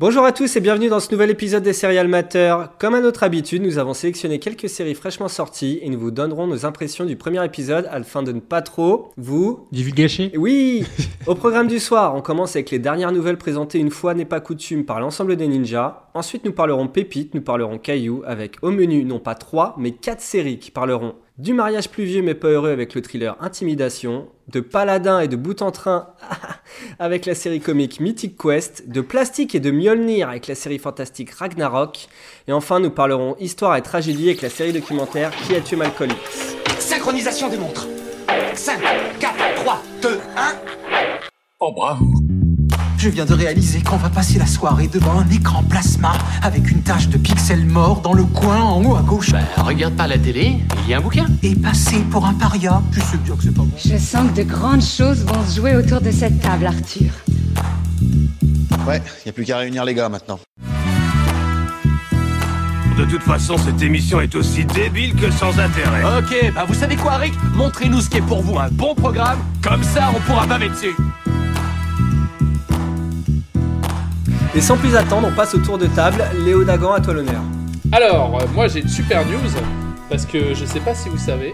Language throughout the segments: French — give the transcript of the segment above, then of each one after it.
Bonjour à tous et bienvenue dans ce nouvel épisode des Serial Matter. Comme à notre habitude, nous avons sélectionné quelques séries fraîchement sorties et nous vous donnerons nos impressions du premier épisode afin de ne pas trop vous... Divulgacher Oui Au programme du soir, on commence avec les dernières nouvelles présentées une fois n'est pas coutume par l'ensemble des ninjas. Ensuite, nous parlerons pépites, nous parlerons cailloux avec au menu non pas trois mais quatre séries qui parleront du mariage pluvieux mais pas heureux avec le thriller Intimidation, de Paladin et de bout en train avec la série comique Mythic Quest, de Plastique et de Mjolnir avec la série fantastique Ragnarok, et enfin nous parlerons histoire et tragédie avec la série documentaire Qui a tué Malcolm X. Synchronisation des montres. 5, 4, 3, 2, 1. Oh bravo Je viens de réaliser qu'on va passer la soirée devant un écran plasma avec une tache de pixels morts dans le coin en haut à gauche. Bah, regarde pas la télé, il y a un bouquin. Et passer pour un paria. Je sais bien que c'est pas bon. Je sens que de grandes choses vont se jouer autour de cette table, Arthur. Ouais, y a plus qu'à réunir les gars maintenant. De toute façon, cette émission est aussi débile que sans intérêt. Ok, bah vous savez quoi Rick? Montrez-nous ce qui est pour vous un bon programme, comme ça on pourra baver dessus. Et sans plus attendre, on passe au tour de table. Léo Dagan, à toi l'honneur. Alors, euh, moi j'ai une super news, parce que je sais pas si vous savez,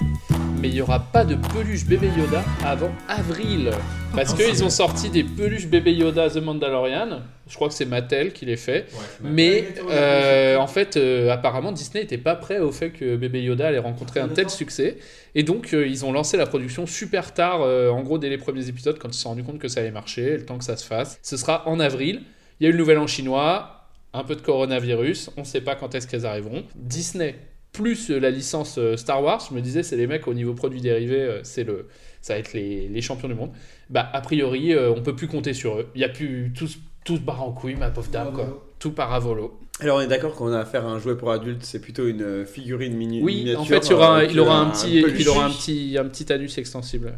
mais il y aura pas de peluche bébé Yoda avant avril. Parce qu'ils ont sorti des peluches bébé Yoda The Mandalorian. Je crois que c'est Mattel qui les fait. mais euh, en fait, euh, apparemment, Disney n'était pas prêt au fait que bébé Yoda allait rencontrer un tel succès. Et donc, euh, ils ont lancé la production super tard, euh, en gros, dès les premiers épisodes, quand ils se sont rendus compte que ça allait marcher, le temps que ça se fasse. Ce sera en avril. Il y a eu le nouvel an chinois, un peu de coronavirus, on ne sait pas quand est-ce qu'elles arriveront. Disney plus euh, la licence euh, Star Wars, je me disais c'est les mecs au niveau produits dérivés, euh, c'est le ça va être les, les champions du monde. Bah a priori on peut plus compter sur eux. Il y a plus barre en couille ma pauvre dame quoi. Tout part à volo. Alors on est d'accord qu'on a affaire à un jouet pour adultes, c'est plutôt une euh, figurine mini Oui, miniature. en fait, il, y aura un- euh, il aura un un petit peluche. il aura un petit un petit anus extensible.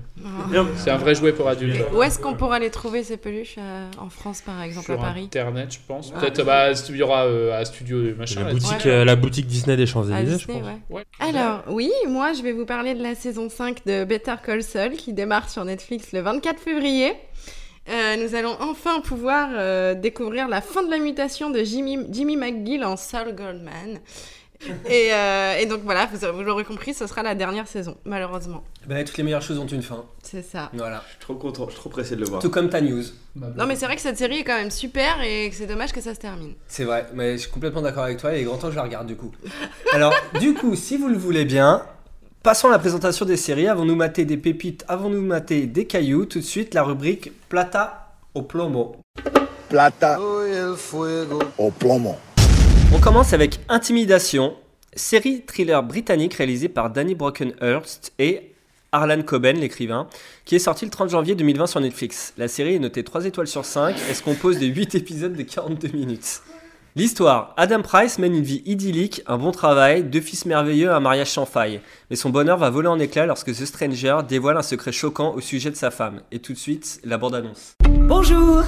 Non, C'est un vrai jouet pour adultes. Où est-ce qu'on pourra les trouver ces peluches euh, en France par exemple Sur à Paris? Internet, je pense. Peut-être bah il y aura euh, à studio machin. la boutique, Ouais. euh, la boutique Disney des À Champs-Élysées, je pense. ouais. Ouais. Alors, oui, moi je vais vous parler de la saison 5 de Better Call Saul qui démarre sur Netflix le 24 février. Euh, nous allons enfin pouvoir euh, découvrir la fin de la mutation de Jimmy, Jimmy McGill en Saul Goldman. Et, euh, et donc voilà, vous, vous l'aurez compris, ce sera la dernière saison, malheureusement. Ben, toutes les meilleures choses ont une fin. C'est ça. Voilà. Je suis trop content, je suis trop pressé de le voir. Tout comme ta news. Non mais c'est vrai que cette série est quand même super et que c'est dommage que ça se termine. C'est vrai, mais je suis complètement d'accord avec toi. Il est grand temps que je la regarde du coup. Alors, du coup, si vous le voulez bien, passons à la présentation des séries. Avons-nous maté des pépites Avons-nous maté des cailloux Tout de suite, la rubrique Plata au plomo. Plata au plomo. On commence avec Intimidation, série thriller britannique réalisée par Danny Brockenhurst et Harlan Coben, l'écrivain, qui est sorti le 30 janvier 2020 sur Netflix. La série est notée 3 étoiles sur 5 et se compose de 8 épisodes de 42 minutes? L'histoire Adam Price mène une vie idyllique, un bon travail, deux fils merveilleux, un mariage sans faille. Mais son bonheur va voler en éclats lorsque The Stranger dévoile un secret choquant au sujet de sa femme. Et tout de suite, la bande-annonce. Bonjour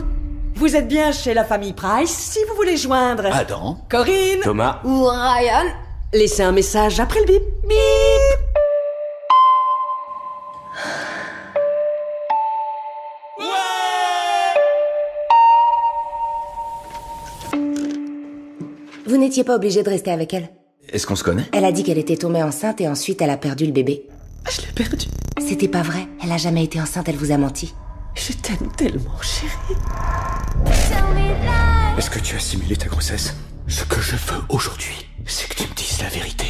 Vous êtes bien chez la famille Price Si vous voulez joindre Adam Corinne Thomas, ou Ryan, laissez un message après le bip. Bip n'étiez pas obligé de rester avec elle. Est-ce qu'on se connaît? Elle a dit qu'elle était tombée enceinte et ensuite elle a perdu le bébé. Je l'ai perdu. C'était pas vrai. Elle a jamais été enceinte, elle vous a menti. Je t'aime tellement, chérie. Est-ce que tu as simulé ta grossesse? Ce que je veux aujourd'hui, c'est que tu me dises la vérité.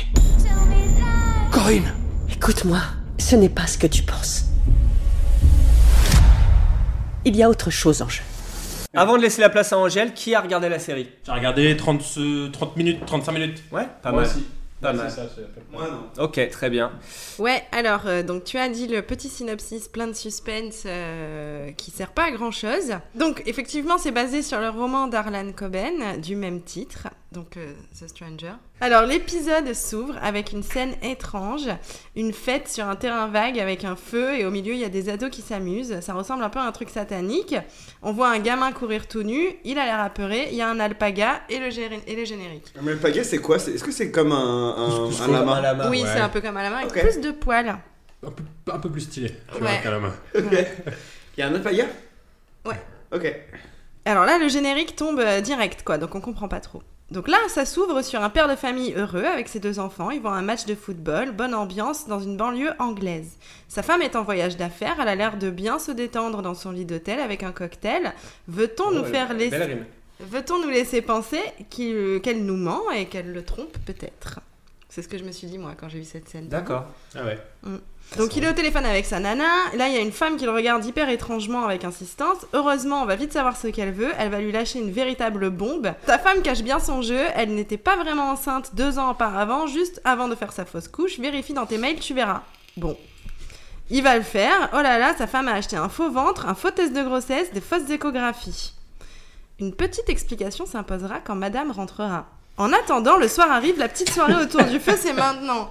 Corinne Écoute-moi, ce n'est pas ce que tu penses. Il y a autre chose en jeu. Avant de laisser la place à Angèle, qui a regardé la série? J'ai regardé 30, euh, 30 minutes, 35 minutes. Ouais, pas Moi mal. aussi. Pas Ouais, mal. c'est ça. Moi non. Ok, très bien. Ouais, alors, euh, donc tu as dit le petit synopsis plein de suspense euh, qui sert pas à grand chose. Donc, effectivement, c'est basé sur le roman d'Arlan Coben du même titre, donc euh, The Stranger. Alors, l'épisode s'ouvre avec une scène étrange, une fête sur un terrain vague avec un feu et au milieu il y a des ados qui s'amusent. Ça ressemble un peu à un truc satanique. On voit un gamin courir tout nu, il a l'air apeuré, il y a un alpaga et le, géri- et le générique. Mais le pagaie c'est quoi? C'est- Est-ce que c'est comme un, un, un lama? Un lama. oui, ouais. c'est un peu comme à la main avec plus de poils. Un peu, un peu plus stylé. tu Ouais. vois, qu'à la main. Ok. Il y a un alpaga? Ouais. Ok. Alors là, le générique tombe euh, direct, quoi, donc on comprend pas trop. Donc là, ça s'ouvre sur un père de famille heureux avec ses deux enfants. Ils vont à un match de football, bonne ambiance dans une banlieue anglaise. Sa femme est en voyage d'affaires, elle a l'air de bien se détendre dans son lit d'hôtel avec un cocktail. Veut-on nous faire laisser... Veut-on nous laisser penser qu'elle nous ment et qu'elle le trompe peut-être? C'est ce que je me suis dit moi quand j'ai vu cette scène. D'accord. Ah ouais. Donc il est au téléphone avec sa nana. Là, il y a une femme qui le regarde hyper étrangement avec insistance. Heureusement, on va vite savoir ce qu'elle veut. Elle va lui lâcher une véritable bombe. Sa femme cache bien son jeu. Elle n'était pas vraiment enceinte deux ans auparavant, juste avant de faire sa fausse couche. Vérifie dans tes mails, tu verras. Bon. Il va le faire. Oh là là, sa femme a acheté un faux ventre, un faux test de grossesse, des fausses échographies. Une petite explication s'imposera quand madame rentrera. En attendant, le soir arrive, la petite soirée autour du feu, c'est maintenant.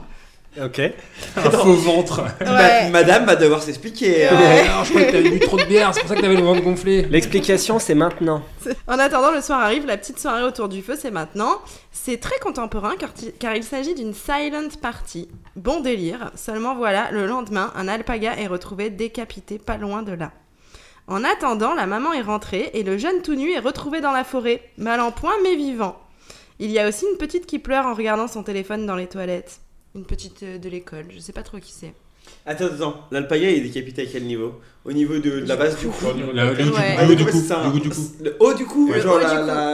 Ok. Un faux ventre. Ouais. Madame va devoir s'expliquer. hein. Ouais. Alors, je crois que t'avais bu trop de bière, c'est pour ça que t'avais le ventre gonflé. L'explication, c'est maintenant. En attendant, le soir arrive, la petite soirée autour du feu, c'est maintenant. C'est très contemporain car, ti- car il s'agit d'une silent party. Bon délire, seulement voilà, le lendemain, un alpaga est retrouvé décapité pas loin de là. En attendant, la maman est rentrée et le jeune tout nu est retrouvé dans la forêt, mal en point mais vivant. Il y a aussi une petite qui pleure en regardant son téléphone dans les toilettes. Une petite euh, de l'école, je sais pas trop qui c'est. Attends, attends. L'alpaga il est décapité à quel niveau? Au niveau de, de la base du cou. Le, haut du cou. Le haut du cou.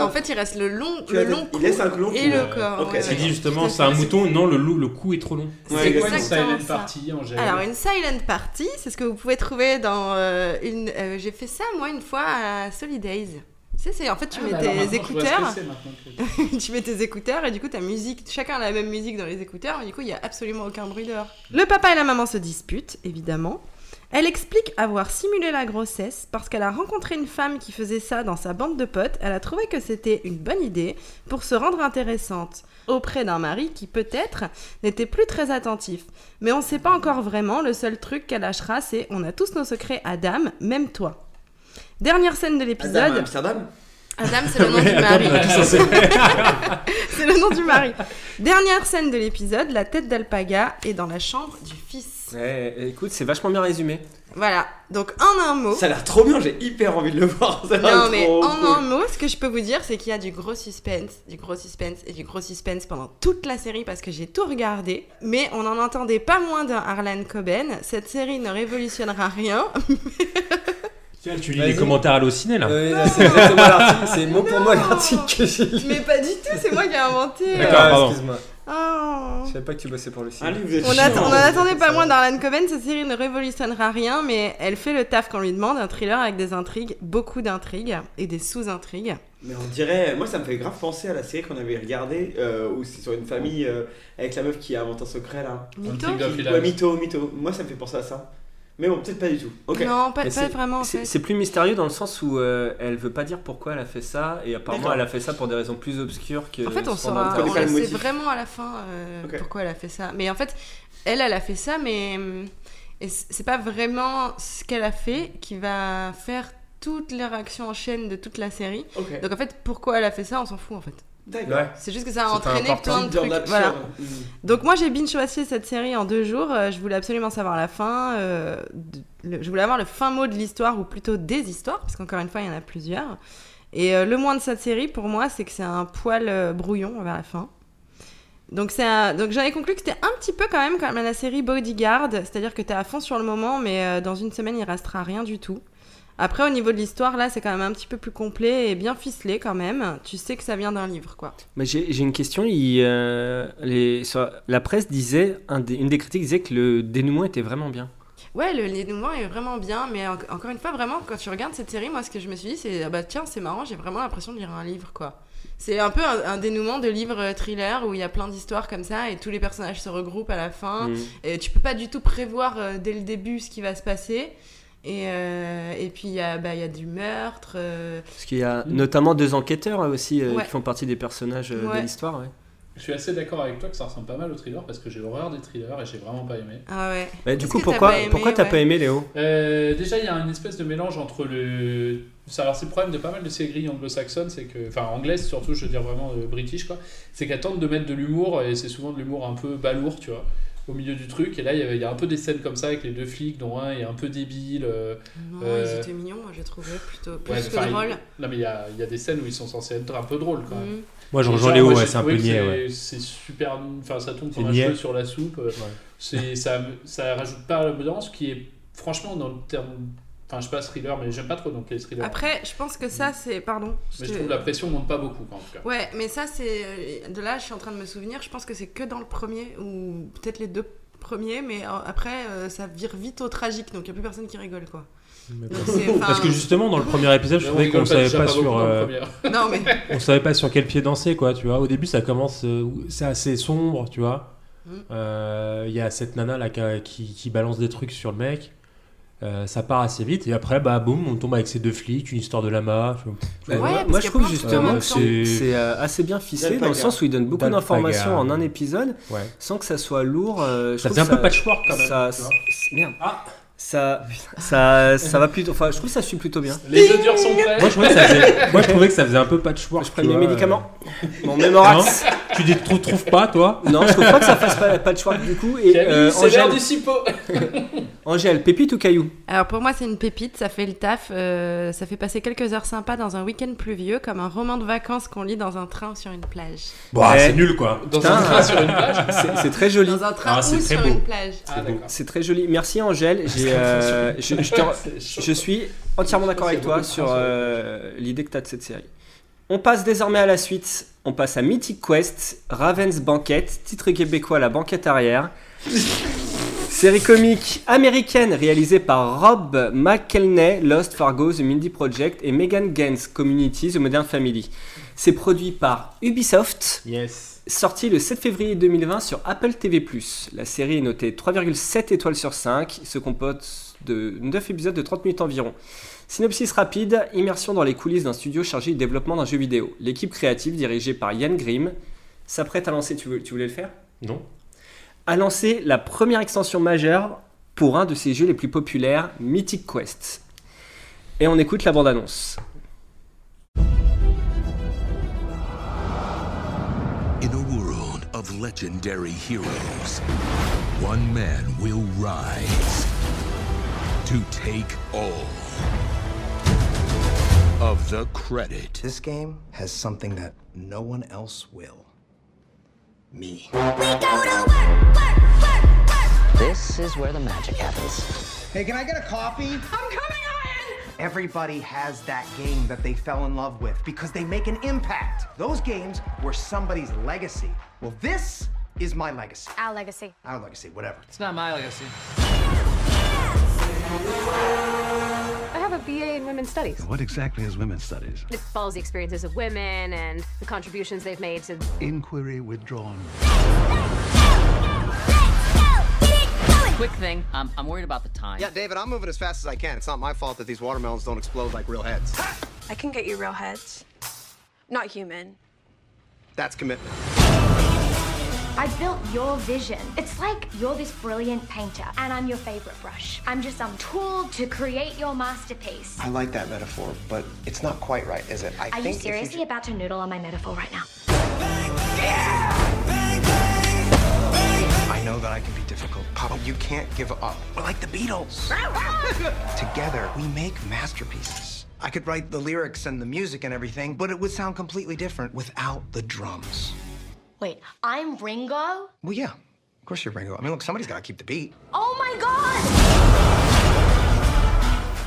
En fait, il reste le long, le long il cou laisse un long et le corps. Ok, ouais. Dit justement, c'est un mouton. Non, le, loup- le cou est trop long. C'est Ouais, C'est quoi une silent party, Angèle Alors, une silent party, c'est ce que vous pouvez trouver dans euh, une. euh, J'ai fait ça, moi, une fois à Solidays. Tu sais, c'est en fait, tu Ah, mets bah tes écouteurs. que- tu mets tes écouteurs et du coup, ta musique, chacun a la même musique dans les écouteurs, mais du coup, il y a absolument aucun bruit dehors. Le papa et la maman se disputent, évidemment. Elle explique avoir simulé la grossesse parce qu'elle a rencontré une femme qui faisait ça dans sa bande de potes. Elle a trouvé que c'était une bonne idée pour se rendre intéressante auprès d'un mari qui peut-être n'était plus très attentif. Mais on ne sait pas encore vraiment, le seul truc qu'elle lâchera c'est on a tous nos secrets Adam, même toi. Dernière scène de Adam, l'épisode. Amsterdam Adam, c'est le nom du mari. C'est le nom du mari. Dernière scène de l'épisode, la tête d'alpaga est dans la chambre du fils. Ouais, écoute, c'est vachement bien résumé. Voilà, donc en un mot. Ça a l'air trop bien, j'ai hyper envie de le voir. Ça Non mais trop en cool. un mot, ce que je peux vous dire, c'est qu'il y a du gros suspense, du gros suspense et du gros suspense pendant toute la série parce que j'ai tout regardé. Mais on n'en entendait pas moins d'un Harlan Coben. Cette série ne révolutionnera rien. Tiens, tu lis les commentaires à l'ociné là. Euh, là, c'est exactement l'article, c'est mot pour mot l'article que j'ai lu. mais pas du tout, c'est moi qui ai inventé. D'accord, Ah, pardon. excuse-moi. Oh. Je savais pas que tu bossais pour le cinéma. livre, vous êtes On n'en attendait pas moins d'Arlan Coben, cette série ne révolutionnera rien, mais elle fait le taf qu'on lui demande, un thriller avec des intrigues, beaucoup d'intrigues et des sous-intrigues. Mais on dirait, moi ça me fait grave penser à la série qu'on avait regardée euh, où c'est sur une famille euh, avec la meuf qui invente un secret là. Mytho Ouais, mytho, mytho. Moi ça me fait penser à ça. Mais bon, peut-être pas du tout. Non, pas, vraiment en C'est fait. c'est plus mystérieux dans le sens où euh, elle veut pas dire pourquoi elle a fait ça et apparemment elle a fait ça pour des raisons plus obscures que. En fait, on saura, on sait vraiment à la fin euh, pourquoi elle a fait ça. Mais en fait, elle, elle a fait ça, mais c'est pas vraiment ce qu'elle a fait qui va faire toutes les réactions en chaîne de toute la série. Donc en fait, pourquoi elle a fait ça, on s'en fout en fait. D'accord. Ouais. C'est juste que ça a entraîné plein de trucs. Voilà. Mm. Donc moi j'ai binge watché cette série en deux jours. Euh, je voulais absolument savoir la fin. euh, de- le- je voulais avoir le fin mot de l'histoire ou plutôt des histoires parce qu'encore une fois il y en a plusieurs. Et euh, le moins de cette série pour moi c'est que c'est un poil euh, brouillon vers la fin. Donc un- donc j'en ai conclu que c'était un petit peu quand même comme la série Bodyguard, c'est-à-dire que t'es à fond sur le moment mais euh, dans une semaine il restera rien du tout. Après au niveau de l'histoire là c'est quand même un petit peu plus complet et bien ficelé quand même. Tu sais que ça vient d'un livre quoi. Mais j'ai une question. il, euh, les, sur- la presse disait, un des- une des critiques disait que le dénouement était vraiment bien. Ouais, le dénouement est vraiment bien, mais en- encore une fois, vraiment, quand tu regardes cette série, moi, ce que je me suis dit, c'est ah bah tiens, c'est marrant, j'ai vraiment l'impression de lire un livre, quoi. C'est un peu un, un dénouement de livre euh, thriller où il y a plein d'histoires comme ça et tous les personnages se regroupent à la fin. Mm. Et tu peux pas du tout prévoir euh, dès le début ce qui va se passer. Et, euh, et puis il y, a, bah, il y a du meurtre. euh, Parce qu'il y a notamment deux enquêteurs aussi euh, Ouais. qui font partie des personnages euh, Ouais. de l'histoire. ouais. Je suis assez d'accord avec toi que ça ressemble pas mal au thriller parce que j'ai horreur des thrillers et j'ai vraiment pas aimé. Ah ouais. Bah, du coup, que t'as pourquoi pourquoi t'as ouais pas aimé Léo? Euh, déjà, il y a une espèce de mélange entre le. Ça, alors, c'est le problème de pas mal de séries anglo-saxonnes, c'est que. Enfin, anglaises surtout, je veux dire vraiment euh, british, quoi. C'est qu'elles tentent de mettre de l'humour et c'est souvent de l'humour un peu balourd, tu vois. Au milieu du truc. Et là, il y, avait- il y a un peu des scènes comme ça avec les deux flics, dont un est un peu débile. euh, Non, euh, ils étaient mignons, moi j'ai trouvé plutôt plus ouais, que enfin, il- drôle. Non, mais il y a, il y a des scènes où ils sont censés être un peu drôles quand même. Moi, je rejoins Léo, ouais, c'est un peu niais, c'est- ouais. C'est super. Enfin, ça tombe comme un cheveu sur la soupe. euh, C'est, ça, ça rajoute pas à l'ambiance qui est, franchement, dans le terme. Enfin, je sais pas, thriller, mais j'aime pas trop donc les thrillers. Après, je pense que ça c'est. Pardon. mais te- je trouve la pression monte pas beaucoup, quoi, en tout cas. Ouais, mais ça c'est. euh, De là, je suis en train de me souvenir, je pense que c'est que dans le premier, ou peut-être les deux premiers, mais euh, après euh, ça vire vite au tragique, donc il n'y a plus personne qui rigole quoi. Donc, c'est- enfin, Parce que justement, dans le premier épisode, je Mais on trouvais rigole qu'on savait déjà pas pas sur. beaucoup dans le euh, premier. Non, mais. on savait pas sur quel pied danser, quoi, tu vois. Au début, ça commence. euh, c'est assez sombre, tu vois. Mm. Euh, Il y a cette nana là qui, qui- qui balance des trucs sur le mec. Euh, ça part assez vite et après bah boum on tombe avec ces deux flics une histoire de lama. Bah, Ouais, moi, je a trouve justement que c'est euh, assez bien ficelé dans le sens où il donne beaucoup d'informations en un épisode ouais sans que ça soit lourd. euh, je ça faisait un que peu patchwork quand même Ça, merde. Ah. Ça, ça, ça va plutôt. Enfin, je trouve que ça suit plutôt bien. Les œufs durs sont prêts. moi je, trouvais que ça faisait, moi je trouvais que ça faisait un peu patchwork Je prends mes médicaments. Mon Mémorax. Tu dis, trouves, trouves pas toi Non, je trouve pas que ça fasse pas, pas de choix du coup. Et euh, c'est l'heure Angèle, du cipo. Angèle, pépite ou caillou? Alors pour moi c'est une pépite, ça fait le taf, euh, ça fait passer quelques heures sympas dans un week-end pluvieux, comme un roman de vacances qu'on lit dans un train ou sur une plage. bon Ouais. c'est nul quoi Dans Putain. un train sur une plage. C'est très joli. Dans un train Ah, c'est ou très sur beau. une plage. Ah. C'est très joli. Merci Angèle. Euh, je, je te- suis entièrement d'accord avec toi sur l'idée que tu as de cette série. On passe désormais à la suite. On passe à Mythic Quest, Raven's Banquet, titre québécois La Banquette Arrière. Série comique américaine réalisée par Rob McElhenney, Lost Fargo, The Mindy Project et Megan Gaines, Community, The Modern Family. C'est produit par Ubisoft. yes Sorti le 7 février 2020 sur Apple TV+. La série est notée 3,7 étoiles sur 5. Il se compose de 9 épisodes de 30 minutes environ. Synopsis rapide, immersion dans les coulisses d'un studio chargé du développement d'un jeu vidéo. L'équipe créative, dirigée par Yann Grimm, s'apprête à lancer... Tu, veux- tu voulais le faire? Non A lancé la première extension majeure pour un de ses jeux les plus populaires, Mythic Quest. Et on écoute la bande-annonce. In a world of legendary heroes, one man will rise to take all of the credit. This game has something that no one else will. Me. This is where the magic happens. Hey, can I get a coffee? I'm coming, Ian! Everybody has that game that they fell in love with because they make an impact. Those games were somebody's legacy. Well, this is my legacy. Our legacy. Our legacy, whatever. It's not my legacy. I have a BA in Women's Studies. What exactly is women's studies? It follows the experiences of women and the contributions they've made to. Inquiry withdrawn. Quick thing, um, I'm worried about the time. Yeah, David, I'm moving as fast as I can. It's not my fault that these watermelons don't explode like real heads. I can get you real heads. Not human. That's commitment. I built your vision. It's like you're this brilliant painter, and I'm your favorite brush. I'm just some tool to create your masterpiece. I like that metaphor, but it's not quite right, is it? I Are you seriously about to noodle on my metaphor right now? I know that I can be difficult. Papa, you can't give up. We're like the Beatles. Together, we make masterpieces. I could write the lyrics and the music and everything, but it would sound completely different without the drums. Wait, I'm Ringo? Well, yeah. Of course you're Ringo. I mean, look, somebody's got to keep the beat. Oh my god!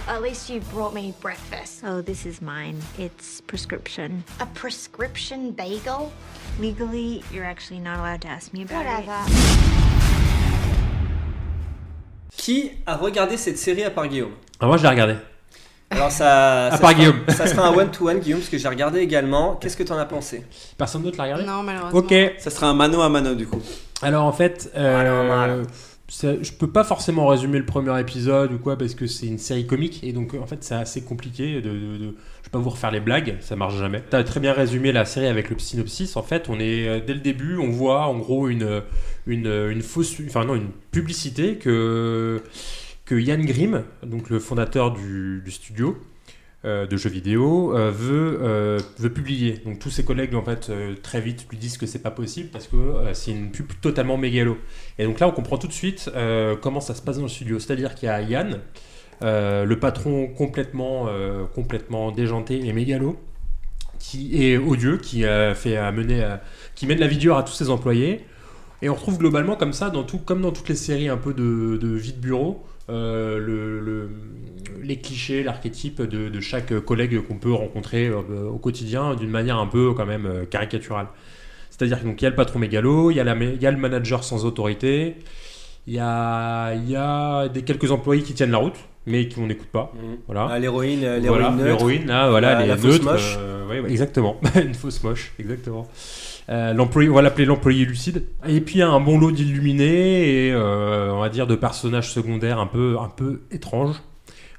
At least you brought me breakfast. Oh, this is mine. It's prescription. A prescription bagel? Legally, you're actually not allowed to ask me about Whatever. Qui a regardé cette série à part Guillaume Ah, moi je l'ai regardé Alors ça, À ça part sera- Guillaume. ça sera un one-to-one Guillaume parce que j'ai regardé également. Qu'est-ce que t'en as pensé? Personne d'autre l'a regardé? Non, malheureusement. ok Ça sera un mano à mano du coup. Alors en fait, euh, ça- je peux pas forcément résumer le premier épisode ou quoi parce que c'est une série comique et donc en fait c'est assez compliqué de, de- de- je peux pas vous refaire les blagues, ça marche jamais. T'as très bien résumé la série avec le synopsis. En fait, on est euh, dès le début, on voit en gros une une, une fausse, enfin non une publicité que que Yann Grimm, donc le fondateur du, studio, euh, de jeux vidéo euh, veut, euh, veut publier. Donc tous ses collègues en fait très vite lui disent que c'est pas possible parce que c'est une pub totalement mégalo. Et donc là on comprend tout de suite comment ça se passe dans le studio. C'est-à-dire qu'il y a Yann, le patron complètement, complètement déjanté et mégalo, qui est odieux, qui fait qui mène la vie dure à tous ses employés. Et on retrouve globalement comme ça, dans tout, comme dans toutes les séries un peu de vie de bureau, euh, le- le- les clichés, l'archétype de, de chaque collègue qu'on peut rencontrer euh, au quotidien d'une manière un peu quand même euh, caricaturale. C'est-à-dire qu'il y a le patron mégalo, il y, a la ma- il y a le manager sans autorité, il y a, il y a des, quelques employés qui tiennent la route, mais qu'on n'écoute pas. Voilà. Ah, l'héroïne, Voilà, l'héroïne neutre. l'héroïne, là, voilà, La- les la fausse neutres, moche. ouais, ouais, exactement. Une fausse moche, exactement. Euh, l'employé, on va l'appeler l'employé lucide. Et puis un bon lot d'illuminés et euh, on va dire de personnages secondaires un peu, un peu étranges.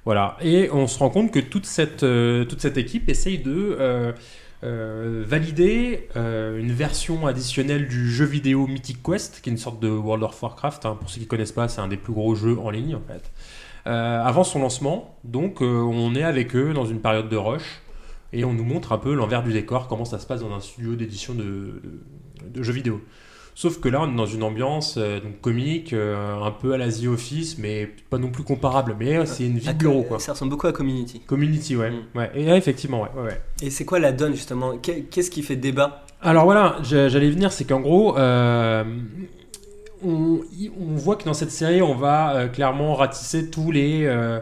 Voilà. Et on se rend compte que toute cette, euh, toute cette équipe essaye de valider une version additionnelle du jeu vidéo Mythic Quest, qui est une sorte de World of Warcraft. hein. Pour ceux qui ne connaissent pas, c'est un des plus gros jeux en ligne en fait. Avant son lancement, donc on est avec eux dans une période de rush et on nous montre un peu l'envers du décor, comment ça se passe dans un studio d'édition de, de- de jeux vidéo. Sauf que là, on est dans une ambiance euh, donc comique, euh, un peu à la The Office, mais pas non plus comparable. Mais euh, c'est une vie de bureau, quoi. Ça ressemble beaucoup à Community. Community, ouais. ouais. Et là, effectivement, ouais. ouais, ouais. Et c'est quoi la donne justement? Qu'est- Qu'est-ce qui fait débat? Alors voilà, j'a- j'allais venir, c'est qu'en gros, euh, on, voit que dans cette série, on va euh, clairement ratisser tous les, euh,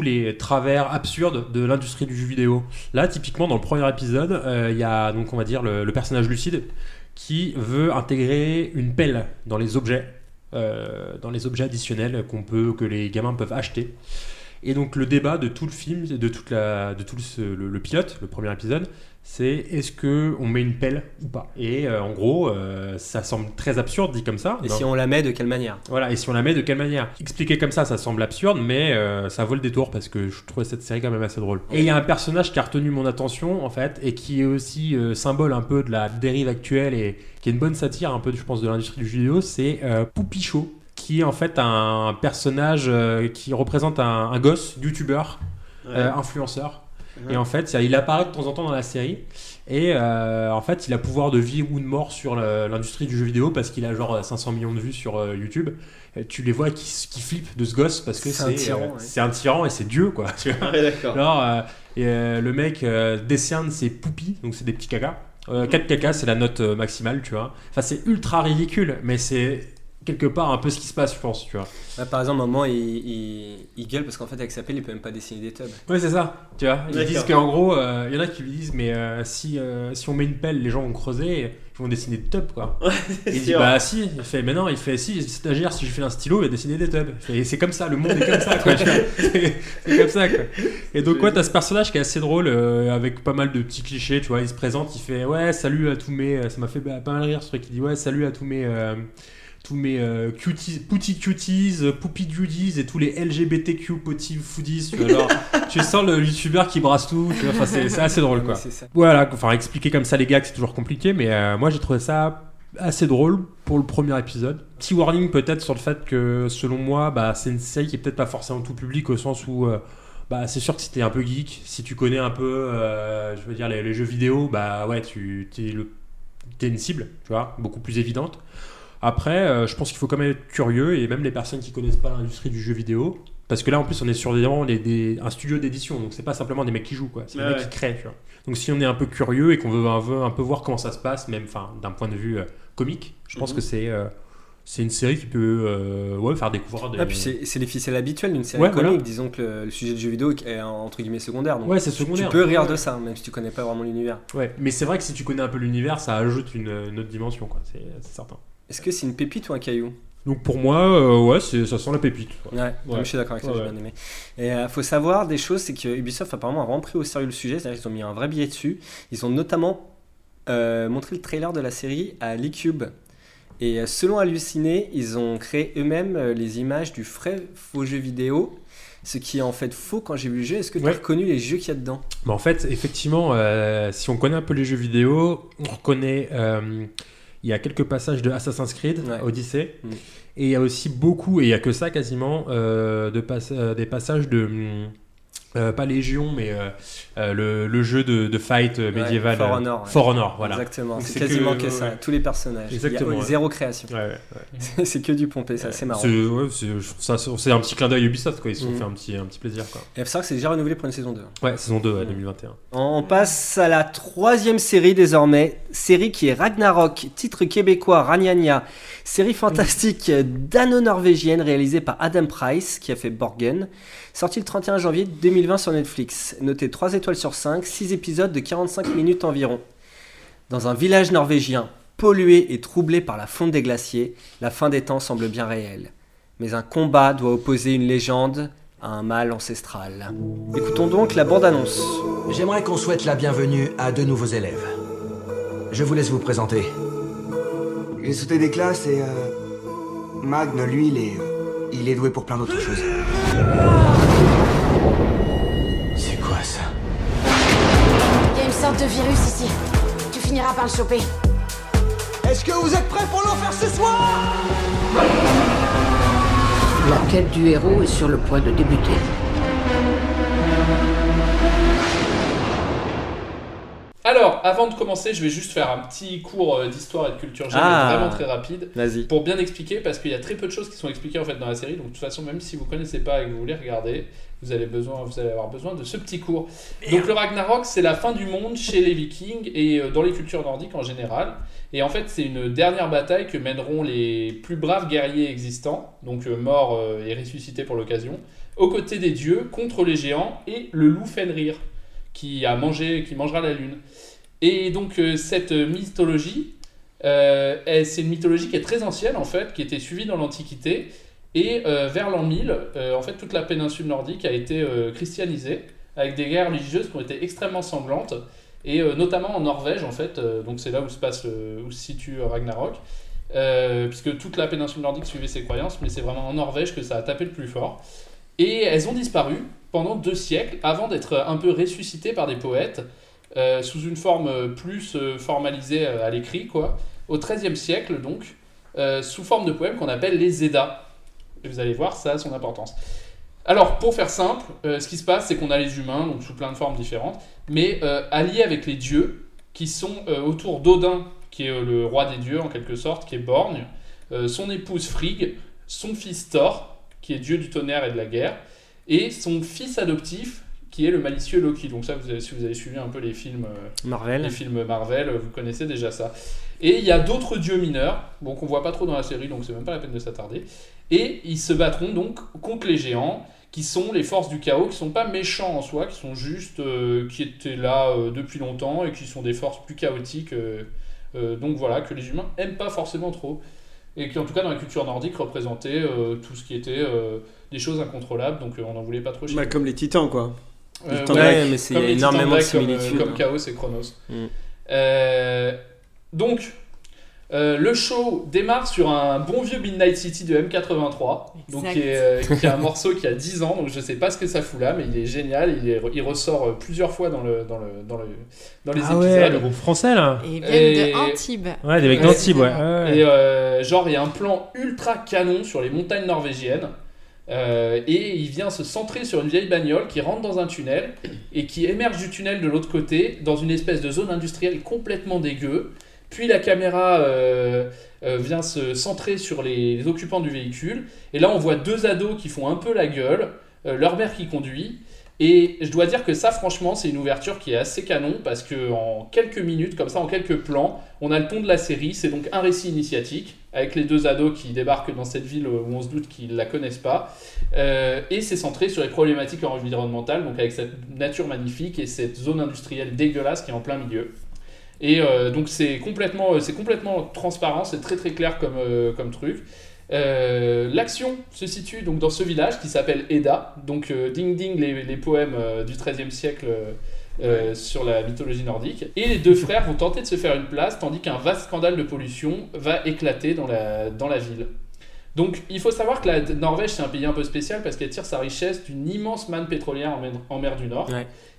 les travers absurdes de l'industrie du jeu vidéo. Là, typiquement, dans le premier épisode, euh, il y a donc, on va dire, le, personnage lucide qui veut intégrer une pelle dans les objets, euh, dans les objets additionnels que les gamins peuvent acheter. Et donc le débat de tout le film, de toute la, de tout le, le- le pilote, le premier épisode, c'est est-ce que on met une pelle ou pas? Et euh, en gros, euh, ça semble très absurde dit comme ça. Et Non. si on la met, de quelle manière? Voilà, et si on la met de quelle manière? Expliqué comme ça, ça semble absurde, mais euh, ça vaut le détour parce que je trouvais cette série quand même assez drôle. Et il y a un personnage qui a retenu mon attention en fait, et qui est aussi symbole un peu de la dérive actuelle et qui est une bonne satire un peu, je pense, de l'industrie du jeu vidéo, c'est Poupichot, qui est en fait un personnage euh, qui représente un, un gosse, youtubeur, Ouais. euh, influenceur. Ouais. Et en fait, il apparaît de temps en temps dans la série. Et euh, en fait, il a pouvoir de vie ou de mort sur l'industrie du jeu vidéo parce qu'il a genre 500 millions de vues sur euh, YouTube. Et tu les vois qui, qui flippent de ce gosse parce que C'est un euh, ouais. c'est un tyran et c'est Dieu quoi. tu vois. Ouais, d'accord. Alors, euh, et, euh, le mec euh, décerne ses poupies, donc c'est des petits cacas. Euh, Mhm. 4 cacas, c'est la note maximale, tu vois. Enfin, c'est ultra ridicule, mais c'est quelque part un peu ce qui se passe, je pense, tu vois. Là, Par exemple, à un moment, il, il, il gueule parce qu'en fait, avec sa pelle, il peut même pas dessiner des tubs. Ouais, c'est ça. Tu vois, ils disent qu'en gros, euh, il y en a qui lui disent, mais euh, si, euh, si on met une pelle, les gens vont creuser, ils vont dessiner des tubs, quoi. il dit, bah si, il fait, mais non, il fait, si, stagiaire, si je fais un stylo, il va dessiner des tubs. Et c'est comme ça, le monde est comme ça, quoi. C'est comme ça, quoi. Et donc, ouais, t'as ce personnage qui est assez drôle, euh, avec pas mal de petits clichés, tu vois. Il se présente, il fait, ouais, salut à tous mes. Ça m'a fait pas mal rire ce truc. Il dit, ouais, salut à tous mes. Tous mes euh, cuties, pouty cuties, euh, poupy duties et tous les LGBTQ potty foodies. Tu, vois, genre, tu sens le youtubeur qui brasse tout. tu vois, enfin, c'est c'est assez drôle quoi. Ça. Voilà, enfin expliquer comme ça les gars c'est toujours compliqué, mais euh, moi j'ai trouvé ça assez drôle pour le premier épisode. Petit warning peut-être sur le fait que selon moi, bah, c'est une série qui est peut-être pas forcément tout public au sens où euh, bah, c'est sûr que si t'es un peu geek, si tu connais un peu, euh, je veux dire, les, les jeux vidéo, bah ouais, tu t'es le- t'es une cible, tu vois, beaucoup plus évidente. Après, euh, je pense qu'il faut quand même être curieux et même les personnes qui connaissent pas l'industrie du jeu vidéo, parce que là en plus on est sur vraiment des- des- un studio d'édition, donc c'est pas simplement des mecs qui jouent, quoi, c'est des Ouais, mecs ouais. qui créent, tu vois. Donc si on est un peu curieux et qu'on veut, un veut un peu voir comment ça se passe, même d'un point de vue euh, comique, je pense Mhm. que c'est euh, c'est une série qui peut euh, ouais, faire découvrir des. Ah, puis c'est les ficelles habituelles d'une série Ouais, comique. voilà. Disons que le, le sujet de jeu vidéo est entre guillemets secondaire. Donc Ouais, c'est tu- secondaire. Tu peux rire Ouais. de ça, même si tu connais pas vraiment l'univers. Ouais, mais c'est vrai que si tu connais un peu l'univers, ça ajoute une, une autre dimension, quoi. C'est certain. Est-ce que c'est une pépite ou un caillou? Donc pour moi, euh, ouais, ça sent la pépite. Ouais, je suis d'accord avec ça, Ouais, j'ai bien aimé. Et euh, faut savoir des choses, c'est que Ubisoft apparemment a vraiment pris au sérieux le sujet, c'est-à-dire qu'ils ont mis un vrai billet dessus. Ils ont notamment euh, montré le trailer de la série à l'eCube. Et euh, selon Halluciné, ils ont créé eux-mêmes les images du vrai faux jeu vidéo, ce qui est en fait faux quand j'ai vu le jeu. Est-ce que tu as Ouais. reconnu les jeux qu'il y a dedans? Mais en fait, effectivement, euh, si on connaît un peu les jeux vidéo, on reconnaît. euh, il y a quelques passages de Assassin's Creed, Odyssey, Mm. et il y a aussi beaucoup, et il y a que ça quasiment, euh, de euh, des passages de, hum, euh, pas Légion, mais euh, euh, le, le jeu de, de fight euh, Ouais, médiéval. For Honor. For Honor, voilà. Exactement. C'est quasiment que, ça. ouais. Tous les personnages. Exactement. Il y a ouais. zéro création. C'est- c'est que du pompé, c'est assez marrant. C'est c'est- ça- c'est un petit clin d'œil Ubisoft, quoi. Ils se sont Mhm. fait un petit, un petit plaisir, quoi. Et c'est vrai que c'est déjà renouvelé pour une saison 2. Ouais, saison 2, ouais, 2021. On passe à la troisième série désormais, série qui est Ragnarok, titre québécois Ragnagna, série fantastique dano-norvégienne réalisée par Adam Price qui a fait Borgen, sortie le 31 janvier 2020 sur Netflix, notée 3 étoiles sur 5, 6 épisodes de 45 minutes environ. Dans un village norvégien pollué et troublé par la fonte des glaciers, la fin des temps semble bien réelle. Mais un combat doit opposer une légende à un mal ancestral. Écoutons donc la bande-annonce. J'aimerais qu'on souhaite la bienvenue à deux nouveaux élèves. Je vous laisse vous présenter. J'ai sauté des classes et... Euh, Magne, lui, il est... Il est doué pour plein d'autres choses. C'est quoi ça? Il y a une sorte de virus ici. Tu finiras par le choper. Est-ce que vous êtes prêts pour l'enfer ce soir? La quête du héros est sur le point de débuter. Alors, avant de commencer, je vais juste faire un petit cours euh, d'histoire et de culture G, mais Ah. vraiment très rapide, pour bien expliquer, parce qu'il y a très peu de choses qui sont expliquées en fait dans la série. Donc, de toute façon, même si vous connaissez pas et que vous voulez regarder, vous allez, besoin, vous allez avoir besoin de ce petit cours. Donc, le Ragnarok, c'est la fin du monde chez les Vikings et euh, dans les cultures nordiques en général. Et en fait, c'est une dernière bataille que mèneront les plus braves guerriers existants, donc euh, morts et ressuscités pour l'occasion, aux côtés des dieux, contre les géants et le loup Fenrir, qui a mangé, qui mangera la lune. Et donc euh, cette mythologie, euh, c'est une mythologie qui est très ancienne en fait, qui était suivie dans l'Antiquité. Et euh, vers l'an 1000, euh, en fait, toute la péninsule nordique a été christianisée avec des guerres religieuses qui ont été extrêmement sanglantes. Et notamment en Norvège, en fait, donc c'est là où se passe, où se situe Ragnarok, puisque toute la péninsule nordique suivait ses croyances, mais c'est vraiment en Norvège que ça a tapé le plus fort. Et elles ont disparu pendant deux siècles avant d'être un peu ressuscitées par des poètes euh, sous une forme euh, plus euh, formalisée à l'écrit, quoi, au XIIIe siècle, donc, sous forme de poèmes qu'on appelle les Eddas. Et vous allez voir, ça a son importance. Alors, pour faire simple, ce qui se passe, c'est qu'on a les humains, donc sous plein de formes différentes, mais alliés avec les dieux, qui sont autour d'Odin, qui est le roi des dieux en quelque sorte, qui est borgne, son épouse Frigg, son fils Thor, qui est dieu du tonnerre et de la guerre, et son fils adoptif, qui est le malicieux Loki. Donc ça, vous avez- si vous avez suivi un peu les films euh, Marvel. les films Marvel, vous connaissez déjà ça. Et il y a d'autres dieux mineurs, bon qu'on voit pas trop dans la série, donc c'est même pas la peine de s'attarder. Et ils se battront donc contre les géants, qui sont les forces du chaos, qui sont pas méchants en soi, qui sont juste, euh, qui étaient là euh, depuis longtemps et qui sont des forces plus chaotiques. euh, donc voilà, que les humains aiment pas forcément trop. Et qui en tout cas dans la culture nordique représentaient euh, tout ce qui était des choses incontrôlables, donc on n'en voulait pas trop chez Bah, comme les titans, quoi. Euh, Les titans ouais, mais c'est- il énormément de comme, euh, similitudes, Comme, hein. Chaos et Chronos. Mm. Euh, donc, euh, le show démarre sur un bon vieux Midnight City de M83, donc qui est, euh, qui est un morceau qui a 10 ans, donc je sais pas ce que ça fout là, mais il est génial, il, est- il ressort euh, plusieurs fois dans, le, dans, le, dans, le, dans les Ah ouais, épisodes. le groupe français là. Et ils viennent Et- de Antibes. Ouais, des mecs Ouais. d'Antibes, ouais. ouais, ouais. Et euh, genre, il y a un plan ultra canon sur les montagnes norvégiennes. Euh, et il vient se centrer sur une vieille bagnole qui rentre dans un tunnel et qui émerge du tunnel de l'autre côté dans une espèce de zone industrielle complètement dégueu. Puis la caméra euh, euh, vient se centrer sur les, les occupants du véhicule. Et là, on voit deux ados qui font un peu la gueule, leur mère qui conduit. Et je dois dire que ça, franchement, c'est une ouverture qui est assez canon parce que en quelques minutes, comme ça, en quelques plans, on a le ton de la série. C'est donc un récit initiatique avec les deux ados qui débarquent dans cette ville où on se doute qu'ils la connaissent pas. Euh, et c'est centré sur les problématiques environnementales, donc avec cette nature magnifique et cette zone industrielle dégueulasse qui est en plein milieu. Et euh, donc c'est complètement, euh, c'est complètement transparent, c'est très très clair comme, comme truc. L'action se situe donc dans ce village qui s'appelle Eda, donc Ding Ding, les, les poèmes du XIIIe siècle euh, sur la mythologie nordique. Et les deux frères vont tenter de se faire une place, tandis qu'un vaste scandale de pollution va éclater dans la, dans la ville. Donc il faut savoir que la Norvège c'est un pays un peu spécial parce qu'elle tire sa richesse d'une immense manne pétrolière en mer, en mer du Nord.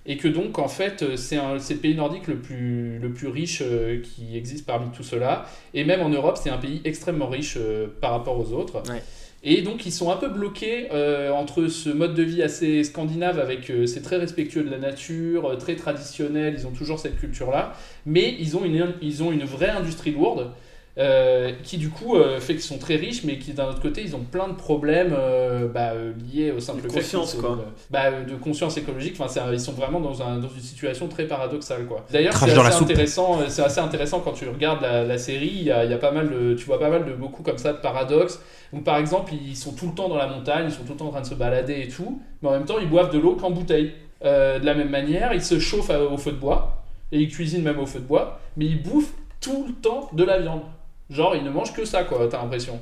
Et que donc en fait euh, c'est le pays nordique le plus, le plus riche euh, qui existe parmi tout cela. Et même en Europe c'est un pays extrêmement riche euh, par rapport aux autres. Ouais. Et donc ils sont un peu bloqués euh, entre ce mode de vie assez scandinave avec c'est très respectueux de la nature, très traditionnel, ils ont toujours cette culture là, mais ils ont une, ils ont une vraie industrie lourde. Euh, qui du coup euh, fait qu'ils sont très riches mais qui d'un autre côté ils ont plein de problèmes euh, bah, euh, liés au simple De fait conscience, quoi. bah, de conscience écologique. Enfin un- ils sont vraiment dans, un, dans une situation très paradoxale quoi. D'ailleurs c'est assez intéressant c'est assez intéressant quand tu regardes la, la série. Il y, a, il y a pas mal de tu vois pas mal de beaucoup comme ça de paradoxes. Où par exemple ils sont tout le temps dans la montagne ils sont tout le temps en train de se balader et tout mais en même temps ils boivent de l'eau qu'en bouteille. Euh, de la même manière ils se chauffent à- au feu de bois et ils cuisinent même au feu de bois mais ils bouffent tout le temps de la viande genre ils ne mangent que ça quoi t'as l'impression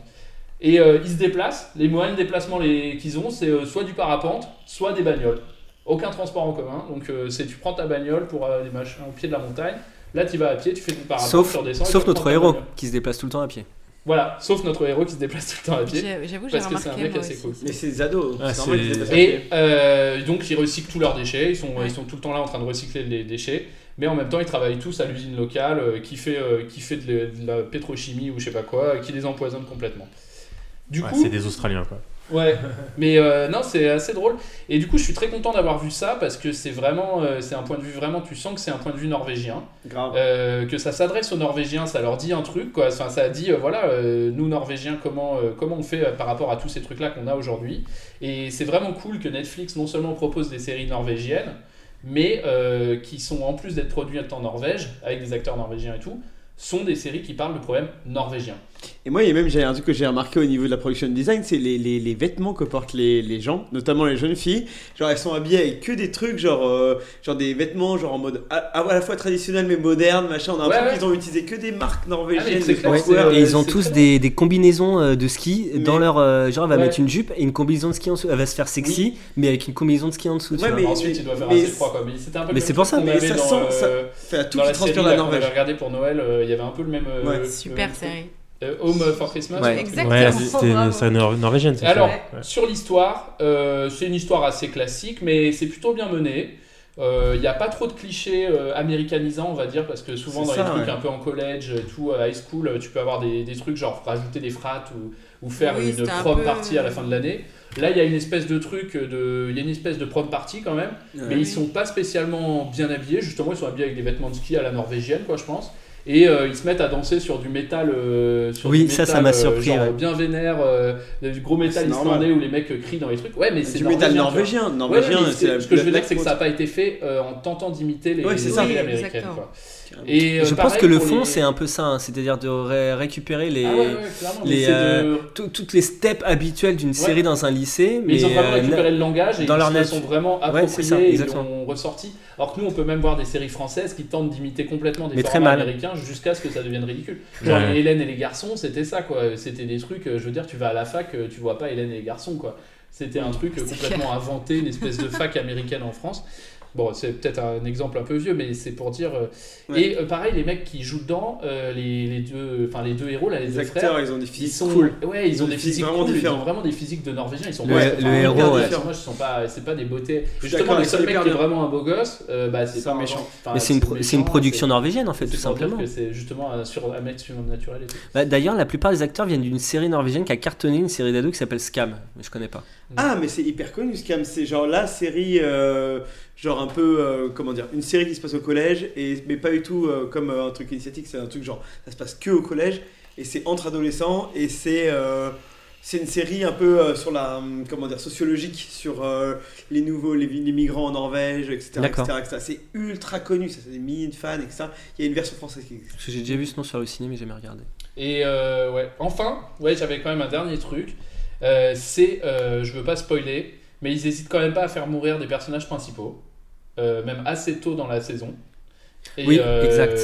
et euh, ils se déplacent les moyens de déplacement les- qu'ils ont c'est euh, soit du parapente soit des bagnoles aucun transport en commun donc euh, c'est tu prends ta bagnole pour aller machin au pied de la montagne là tu vas à pied tu fais du parapente Sauf, tu redescends sauf tu notre héros qui se déplace tout le temps à pied. Voilà, sauf notre héros qui se déplace tout le temps à pied. J'ai- j'avoue, j'ai parce que c'est un mec assez aussi. cool. Mais c'est des ados. Ah, c'est. Et euh, donc ils recyclent tous leurs déchets, ils sont, ils sont tout le temps là en train de recycler les déchets, mais en même temps ils travaillent tous à l'usine locale euh, qui fait, euh, qui fait de, la- de la pétrochimie ou je sais pas quoi, qui les empoisonne complètement. Du Ouais, coup, c'est des Australiens quoi. Ouais, mais euh, non, c'est assez drôle. Et du coup, je suis très content d'avoir vu ça parce que c'est vraiment, euh, c'est un point de vue vraiment, tu sens que c'est un point de vue norvégien. Grave. Euh, que ça s'adresse aux Norvégiens, ça leur dit un truc, quoi. Enfin, ça dit, euh, voilà, euh, nous Norvégiens, comment, euh, comment on fait euh, par rapport à tous ces trucs-là qu'on a aujourd'hui. Et c'est vraiment cool que Netflix non seulement propose des séries norvégiennes, mais euh, qui sont en plus d'être produites en Norvège, avec des acteurs norvégiens et tout, sont des séries qui parlent de problèmes norvégiens. Et moi, il y a même j'ai un truc que j'ai remarqué au niveau de la production design, c'est les, les, les vêtements que portent les, les gens, notamment les jeunes filles. Genre, elles sont habillées avec que des trucs, genre, euh, genre des vêtements, genre en mode à, à la fois traditionnel mais moderne, machin. On a Ouais, ouais. qu'ils ont utilisé que des marques Ah, norvégiennes. de clair, et ils ont tous des, des combinaisons euh, de ski dans leur. euh, genre, elle va Ouais. mettre une jupe et une combinaison de ski en dessous. Elle va se faire sexy, mais avec une combinaison de ski en dessous. mais- Ensuite, il doit faire mais- assez froid, quoi. Mais un peu c'est pour ça, mais ça dans, sent- euh, ça fait tout qui la transpire série la Norvège. regardé pour Noël, il y avait un peu le même. Super série. Euh, Home for Christmas. Ouais. Exactement. Ouais, c'était une Bravo. série nor- norvégienne. C'est alors. Ouais. sur l'histoire, euh, c'est une histoire assez classique, mais c'est plutôt bien mené. Euh, Il n'y a pas trop de clichés euh, américanisants, on va dire, parce que souvent dans C'est les trucs ouais. un peu en collège, et tout, à high school, euh, tu peux avoir des, des trucs genre rajouter des frates ou, ou faire Oui, une un prom peu- party à la fin de l'année. Là, il y a une espèce de truc, de, il y a une espèce de prom party quand même, mais ils sont pas spécialement bien habillés. Justement, ils sont habillés avec des vêtements de ski à la norvégienne, quoi, je pense. Et euh, ils se mettent à danser sur du métal, euh, sur Oui, du ça, ça métal, m'a euh, surpris, genre ouais. bien vénère, euh, du gros métal islandais où les mecs crient dans les trucs. Ouais, mais c'est Du métal norvégien, norvégien. Ouais, Norvégien, ouais, mais c'est ce que- je veux dire, c'est que ça n'a pas été fait euh, en tentant d'imiter les, Ouais, c'est les ça. séries Oui, américaines. Quoi. Et, je pense que le fond, les- c'est un peu ça, hein, c'est-à-dire de ré- récupérer les, Ah les, de- toutes les steps habituelles d'une série dans un lycée. Mais ils ont vraiment récupéré le langage et dans ils sont vraiment ça, appropriés et exactement. l'ont ressorti. Alors que nous, on peut même voir des séries françaises qui tentent d'imiter complètement des formats mal. Jusqu'à ce que ça devienne ridicule. Genre Ouais. les Hélène et les garçons, c'était ça quoi. C'était des trucs, euh, je veux dire, tu vas à la fac, euh, tu vois pas Hélène et les garçons quoi. C'était un truc euh, complètement clair. inventé, une espèce de fac américaine en France. Bon, c'est peut-être un exemple un peu vieux, mais c'est pour dire. euh, Ouais. Et euh, pareil, les mecs qui jouent dedans, euh, les, les deux, enfin les deux héros là, les, Les deux acteurs, frères, ils ont des ils physiques sont, cool. ouais, ils ont des physiques vraiment cool, différents. Ils ont vraiment des physiques de Norvégiens. Ils sont Le- héros, ouais. Moi, je sens pas, c'est pas des beautés. Justement, le seul sont mec qui est vraiment un beau gosse, euh, bah, c'est pas méchant. enfin, Mais c'est une, pro- une production norvégienne en fait, tout simplement. C'est justement un, sur, un mec surnaturel. Bah, D'ailleurs, la plupart des acteurs viennent d'une série norvégienne qui a cartonné, une série d'ados qui s'appelle Scam, mais je connais pas. Ah, mais c'est hyper connu Scam. C'est genre la série, genre un peu, euh, comment dire, une série qui se passe au collège, et, mais pas du tout euh, comme euh, un truc initiatique. C'est un truc genre, ça se passe que au collège, et c'est entre adolescents, et c'est. euh, c'est une série un peu euh, sur la hum, comment dire sociologique sur euh, les nouveaux les, les migrants en Norvège etc D'accord. etc, etc. c'est ultra connu ça c'est des milliers de fans etc il y a une version française qui existe Parce que j'ai déjà vu ce nom sur le ciné, mais j'ai jamais regardé. Et euh, ouais, enfin, ouais, j'avais quand même un dernier truc. Euh, c'est, euh, je veux pas spoiler, mais ils hésitent quand même pas à faire mourir des personnages principaux, euh, même assez tôt dans la saison. Et, Oui, euh, exact.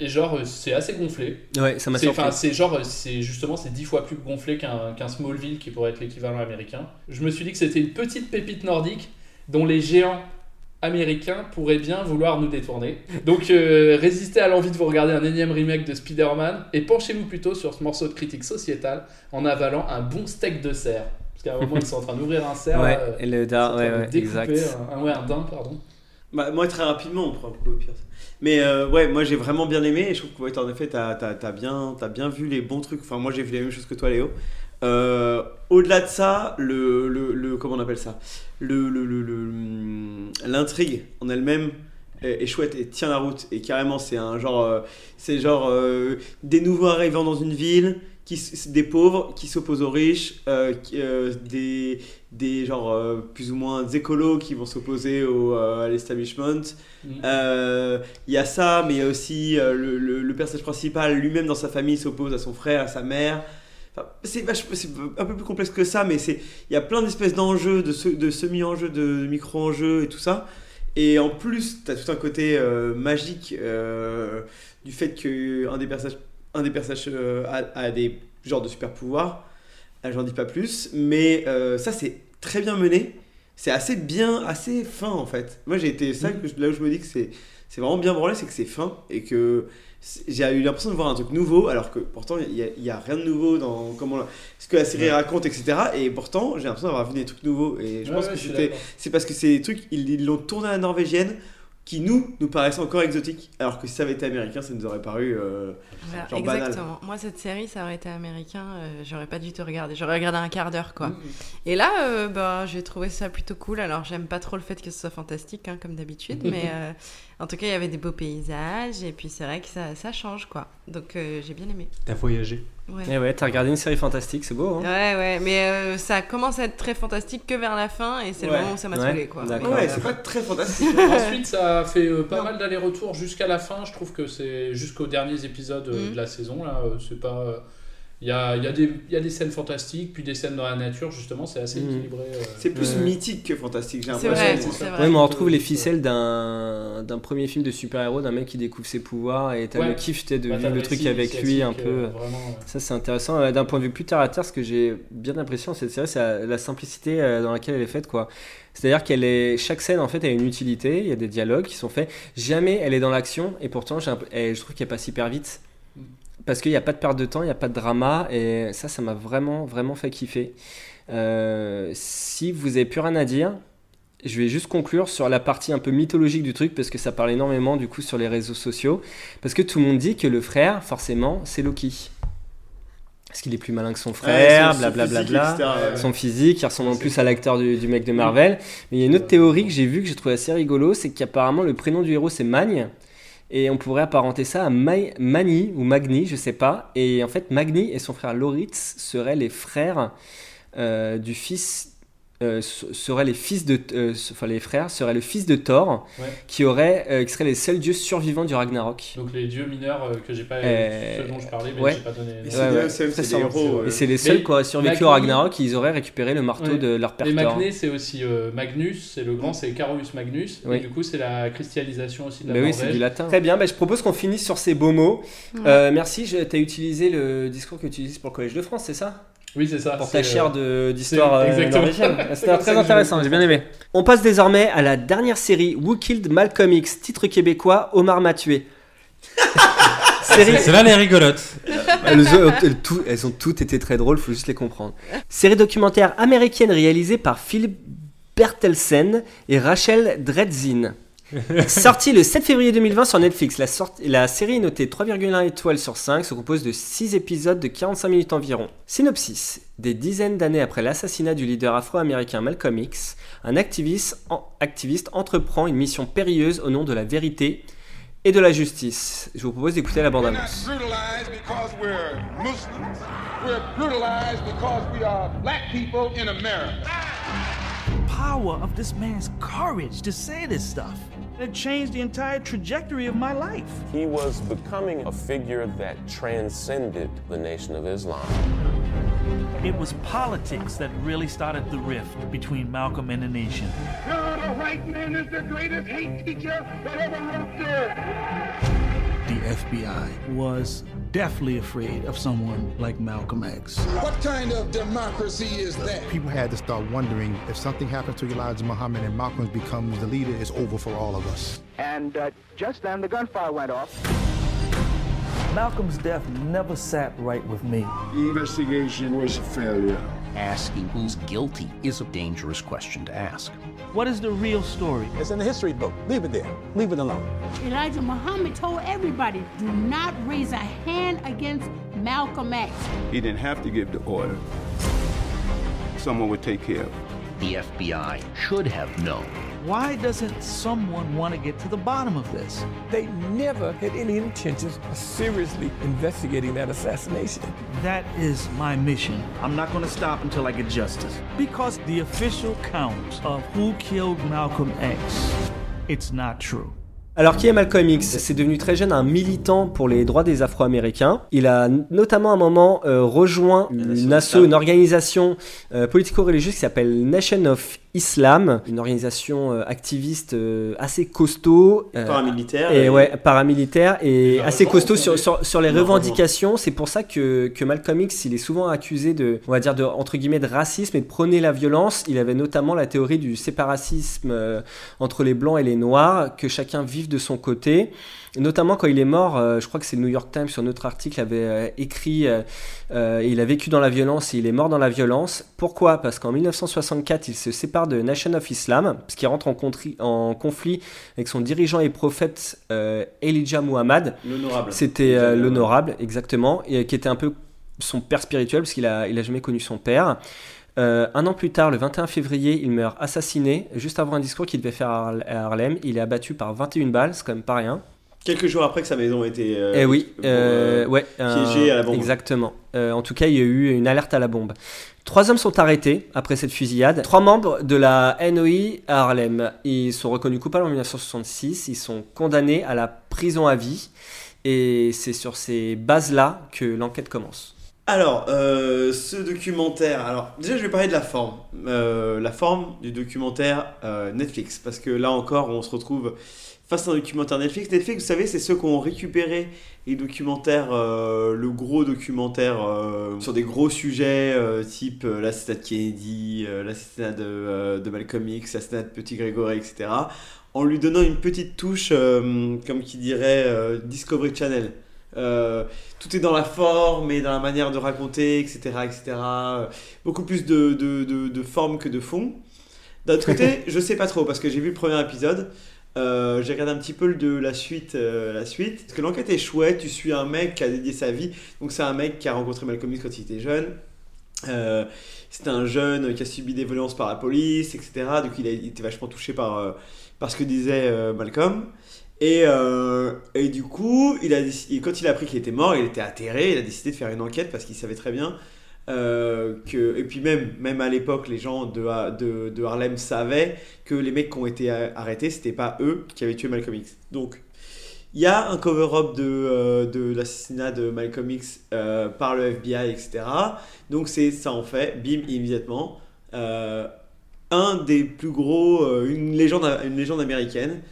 Et genre, euh, c'est assez gonflé. Ouais, ça m'a surpris. enfin, C'est genre, c'est justement, c'est dix fois plus gonflé qu'un qu'un Smallville qui pourrait être l'équivalent américain. Je me suis dit que c'était une petite pépite nordique dont les géants américains pourraient bien vouloir nous détourner. Donc euh, résistez à l'envie de vous regarder un énième remake de Spider-Man et penchez-vous plutôt sur ce morceau de critique sociétale en avalant un bon steak de cerf. Parce qu'à un moment ils sont en train d'ouvrir un cerf. Ouais, là, et le dard, ouais, ouais, exact. Un- ouais, un daim, pardon. Bah, moi, très rapidement, on pourra couper au pire. Mais euh, ouais, moi j'ai vraiment bien aimé et je trouve que ouais, en effet, t'as as, bien, as bien vu les bons trucs. Enfin, moi j'ai vu la même chose que toi, Léo. Euh, Au-delà de ça, le, le, comment on appelle ça? Le, le, le- l'intrigue en elle-même est, chouette et tient la route. Et carrément, c'est un genre, euh, c'est genre des nouveaux arrivants dans une ville, qui, des pauvres qui s'opposent aux riches, euh, qui- euh, des, des genre euh, plus ou moins des écolos qui vont s'opposer au, à l'establishment. Euh, Il y a ça, mais il y a aussi le, le- le personnage principal lui-même dans sa famille s'oppose à son frère, à sa mère. Enfin, c'est un peu plus complexe que ça, mais il y a plein d'espèces d'enjeux, de, se- de semi-enjeux, de micro-enjeux et tout ça. Et en plus, tu as tout un côté magique du fait qu'un des personnages, un des personnages euh, a, a des genres de super pouvoirs. Là, J'en dis pas plus, mais euh, ça c'est très bien mené. C'est assez bien, assez fin en fait. Moi j'ai été ça que je- là où je me dis que c'est c'est vraiment bien branlé, c'est que c'est fin et que j'ai eu l'impression de voir un truc nouveau alors que pourtant il y, a- rien de nouveau dans comment ce que la série Ouais. raconte etc. Et pourtant j'ai l'impression d'avoir vu des trucs nouveaux et je Ouais, pense ouais, que c'était c'est parce que c'est des trucs ils l'ont tourné à la norvégienne qui nous nous paraissaient encore exotiques alors que si ça avait été américain ça nous aurait paru euh, Voilà, genre banal. exactement. Moi, cette série, ça aurait été américain, euh, j'aurais pas du tout regardé. J'aurais regardé un quart d'heure, quoi. Mm. Et là, euh, bah, j'ai trouvé ça plutôt cool. Alors, j'aime pas trop le fait que ce soit fantastique, hein, comme d'habitude, mais euh, en tout cas, il y avait des beaux paysages, et puis c'est vrai que ça, ça change, quoi. Donc, euh, j'ai bien aimé. T'as voyagé? Ouais. Eh ouais, t'as regardé une série fantastique, c'est beau. Hein Ouais, ouais, mais euh, ça commence à être très fantastique que vers la fin, et c'est le Ouais. moment où ça m'a Ouais, saoulé, quoi. d'accord. ouais c'est pas très fantastique Ensuite, ça a fait euh, pas mal d'allers-retours jusqu'à la fin. Je trouve que c'est jusqu'aux derniers épisodes euh, Mm. de la saison. Là, euh, c'est pas. Il y, a, il y, a des- il y a des scènes fantastiques, puis des scènes dans la nature, justement, c'est assez Mhm. équilibré. euh. c'est plus Ouais. mythique que fantastique j'ai C'est l'impression vrai, c'est Ouais, mais on retrouve les ficelles d'un d'un premier film de super-héros, d'un mec qui découvre ses pouvoirs et t'as Ouais. le kiff t'es, de Bah, vivre le truc avec lui un peu. euh, vraiment, ouais. Ça c'est intéressant. Euh, D'un point de vue plus terre à terre, ce que j'ai bien l'impression cette série, c'est la, la simplicité dans laquelle elle est faite quoi. C'est-à-dire qu'elle est chaque scène en fait a une utilité, il y a des dialogues qui sont faits. Jamais elle est dans l'action et pourtant un et je trouve qu'elle passe hyper vite. Parce qu'il n'y a pas de perte de temps, il n'y a pas de drama et ça, ça m'a vraiment, vraiment fait kiffer. Euh, si vous avez plus rien à dire, je vais juste conclure sur la partie un peu mythologique du truc parce que ça parle énormément du coup sur les réseaux sociaux. Parce que tout le monde dit que le frère, forcément, c'est Loki. Parce qu'il est plus malin que son frère, son- son blablabla. ouais. Son physique, il ressemble en plus à l'acteur du, du mec de Marvel. Mais il y a une autre théorie que j'ai vue, que j'ai trouvé assez rigolo, c'est qu'apparemment le prénom du héros c'est Magne. Et on pourrait apparenter ça à Mai- Mani ou Magni, je sais pas. Et en fait, Magni et son frère Loritz seraient les frères euh, du fils. Euh, se- seraient les fils de euh, enfin les frères seraient le fils de Thor Ouais. qui aurait euh, qui seraient les seuls dieux survivants du Ragnarok Donc les dieux mineurs euh, que j'ai pas. Euh, ceux dont je parlais, mais ouais. j'ai pas donné. Et les- c'est Ouais, c'est- des héros, et c'est les seuls qui auraient survécu au Ragnarok ils auraient récupéré le marteau Ouais. de leur père Et Thor Magné, c'est aussi euh, Magnus, c'est le grand, c'est Carolus Magnus. Oui. Et du coup, c'est la christianisation aussi de la Mais oui, c'est du latin. Très bien, bah, je propose qu'on finisse sur ces beaux mots. Ouais. Euh, merci, tu as utilisé le discours que tu utilises pour le Collège de France, c'est ça? Oui, c'est ça. Pour c'est, ta chaire euh, de- d'histoire euh, exactement. norvégienne. C'était très intéressant, j'ai bien aimé. On passe désormais à la dernière série Who Killed Malcolm X, titre québécois Omar m'a tué. série... C'est là les rigolotes. elles, ont, elles- tout- elles ont toutes été très drôles, faut juste les comprendre. Série documentaire américaine réalisée par Philip Bertelsen et Rachel Dretzin. Sortie le 7 février 2020 sur Netflix, la, série est notée 3,1 étoiles sur 5, se compose de 6 épisodes de 45 minutes environ. Synopsis Des dizaines d'années après l'assassinat du leader afro-américain Malcolm X, un activiste, en- activiste entreprend une mission périlleuse au nom de la vérité et de la justice. Je vous propose d'écouter la bande-annonce. brutalized because we're Muslims. We're brutalized because we are black people in America. power of this man's courage to say this stuff. It changed the entire trajectory of my life. He was becoming a figure that transcended the Nation of Islam. It was politics that really started the rift between Malcolm and the nation. The white man is the greatest hate teacher that ever wrote this. The FBI was deathly afraid of someone like Malcolm X. What kind of democracy is that? People had to start wondering if something happens to Elijah Muhammad and Malcolm becomes the leader, it's over for all of us. And uh, just then the gunfire went off. Malcolm's death never sat right with me. The investigation was a failure. Asking who's guilty is a dangerous question to ask. What is the real story? It's in the history book. Leave it there. Leave it alone. Elijah Muhammad told everybody, do not raise a hand against Malcolm X. He didn't have to give the order. someone would take care of. The FBI should have known. Why doesn't someone want to get to the bottom of this? They never had any intentions of seriously investigating that assassination. That is my mission. I'm not going to stop until I get justice. Because the official count of who killed Malcolm X, it's not true. Alors, qui est Malcolm X? C'est devenu très jeune un militant pour les droits des Afro-Américains. Il a notamment à un moment euh, rejoint une asso, une organisation euh, politico-religieuse qui s'appelle Nation of Islam, une organisation euh, activiste euh, assez costaud. euh, Paramilitaire Et, et- ouais, paramilitaire et assez costaud sur, sur, sur les revendications. C'est pour ça que, que Malcolm X, il est souvent accusé de, on va dire, de, entre guillemets, de racisme et de prôner la violence. Il avait notamment la théorie du séparatisme entre les blancs et les noirs, que chacun vive de son côté. Notamment quand il est mort, euh, je crois que c'est le New York Times sur notre article avait euh, écrit, euh, il a vécu dans la violence et il est mort dans la violence. Pourquoi? Parce qu'en 1964, il se sépare de Nation of Islam, parce qu'il rentre en, en conflit avec son dirigeant et prophète Elijah Muhammad. L'honorable. C'était l'honorable, exactement, et qui était un peu son père spirituel, parce qu'il a, il a jamais connu son père. Euh, un an plus tard, le 21 février, il meurt assassiné, juste avant un discours qu'il devait faire à Harlem. Il est abattu par 21 balles, c'est quand même pas rien. Quelques jours après que sa maison a été euh, Eh oui, euh, euh, ouais, piégée à la bombe. Exactement. Euh, en tout cas, il y a eu une alerte à la bombe. Trois hommes sont arrêtés après cette fusillade. Trois membres de la NOI à Harlem. Ils sont reconnus coupables en 1966. Ils sont condamnés à la prison à vie. Et c'est sur ces bases-là que l'enquête commence. Alors, euh, ce documentaire, alors déjà je vais parler de la forme. Euh, la forme du documentaire euh, Netflix, parce que là encore on se retrouve face à un documentaire Netflix. Netflix, vous savez, c'est ceux qui ont récupéré les documentaires, euh, le gros documentaire euh, sur des gros sujets, euh, type l'assassinat de Kennedy, l'assassinat de, de Malcolm X, l'assassinat de Petit Grégory, etc. En lui donnant une petite touche, comme qui dirait Discovery Channel. Euh, tout est dans la forme et dans la manière de raconter, etc. etc. Beaucoup plus de, de, de, de forme que de fond. D'un autre côté, je sais pas trop parce que j'ai vu le premier épisode. Euh, j'ai regardé un petit peu de la suite, euh, la suite. Parce que l'enquête est chouette. Tu suis un mec qui a dédié sa vie. Donc c'est un mec qui a rencontré Malcolm X quand il était jeune. Euh, c'était un jeune qui a subi des violences par la police, etc. Donc il a il était vachement touché par, euh, ce que disait euh, Malcolm. Et, et du coup, il a, quand il a appris qu'il était mort, il était atterré. Il a décidé de faire une enquête parce qu'il savait très bien euh, que. Et puis même, même à l'époque, les gens de, de, Harlem savaient que les mecs qui ont été arrêtés, c'était pas eux qui avaient tué Malcolm X. Donc, il y a un cover-up de, euh, de l'assassinat de Malcolm X euh, par le FBI, etc. Donc c'est ça en fait, bim, immédiatement, un des plus gros, une, légende, une légende américaine,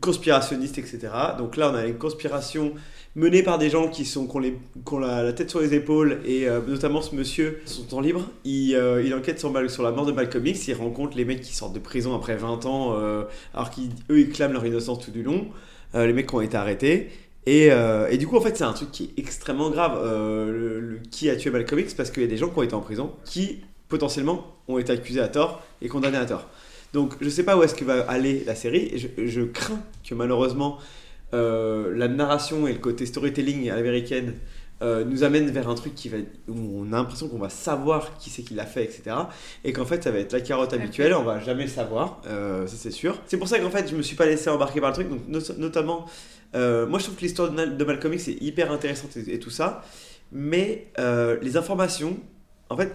conspirationniste, etc. Donc là, on a une conspiration menée par des gens qui, sont, qui ont, les- la, tête sur les épaules, et euh, notamment ce monsieur, son temps libre, il, euh, enquête sur, sur la mort de Malcolm X, il rencontre les mecs qui sortent de prison après 20 ans, euh, alors qu'eux, ils clament leur innocence tout du long, les mecs qui ont été arrêtés. Et, et du coup, en fait, c'est un truc qui est extrêmement grave. qui a tué Malcolm X Parce qu'il y a des gens qui ont été en prison qui, potentiellement, ont été accusés à tort et condamnés à tort. Donc, je sais pas où est-ce que va aller la série. et Je, je crains que malheureusement, euh, la narration et le côté storytelling à l'américaine euh, nous amène vers un truc qui va, où on a l'impression qu'on va savoir qui c'est qui l'a fait, etc. Et qu'en fait, ça va être la carotte habituelle, on va jamais le savoir, euh, ça c'est sûr. C'est pour ça qu'en fait, je me suis pas laissé embarquer par le truc, donc not- notamment, euh, moi je trouve que l'histoire de, Mal- de Malcolm X est hyper intéressante et, et tout ça, mais les informations, en fait,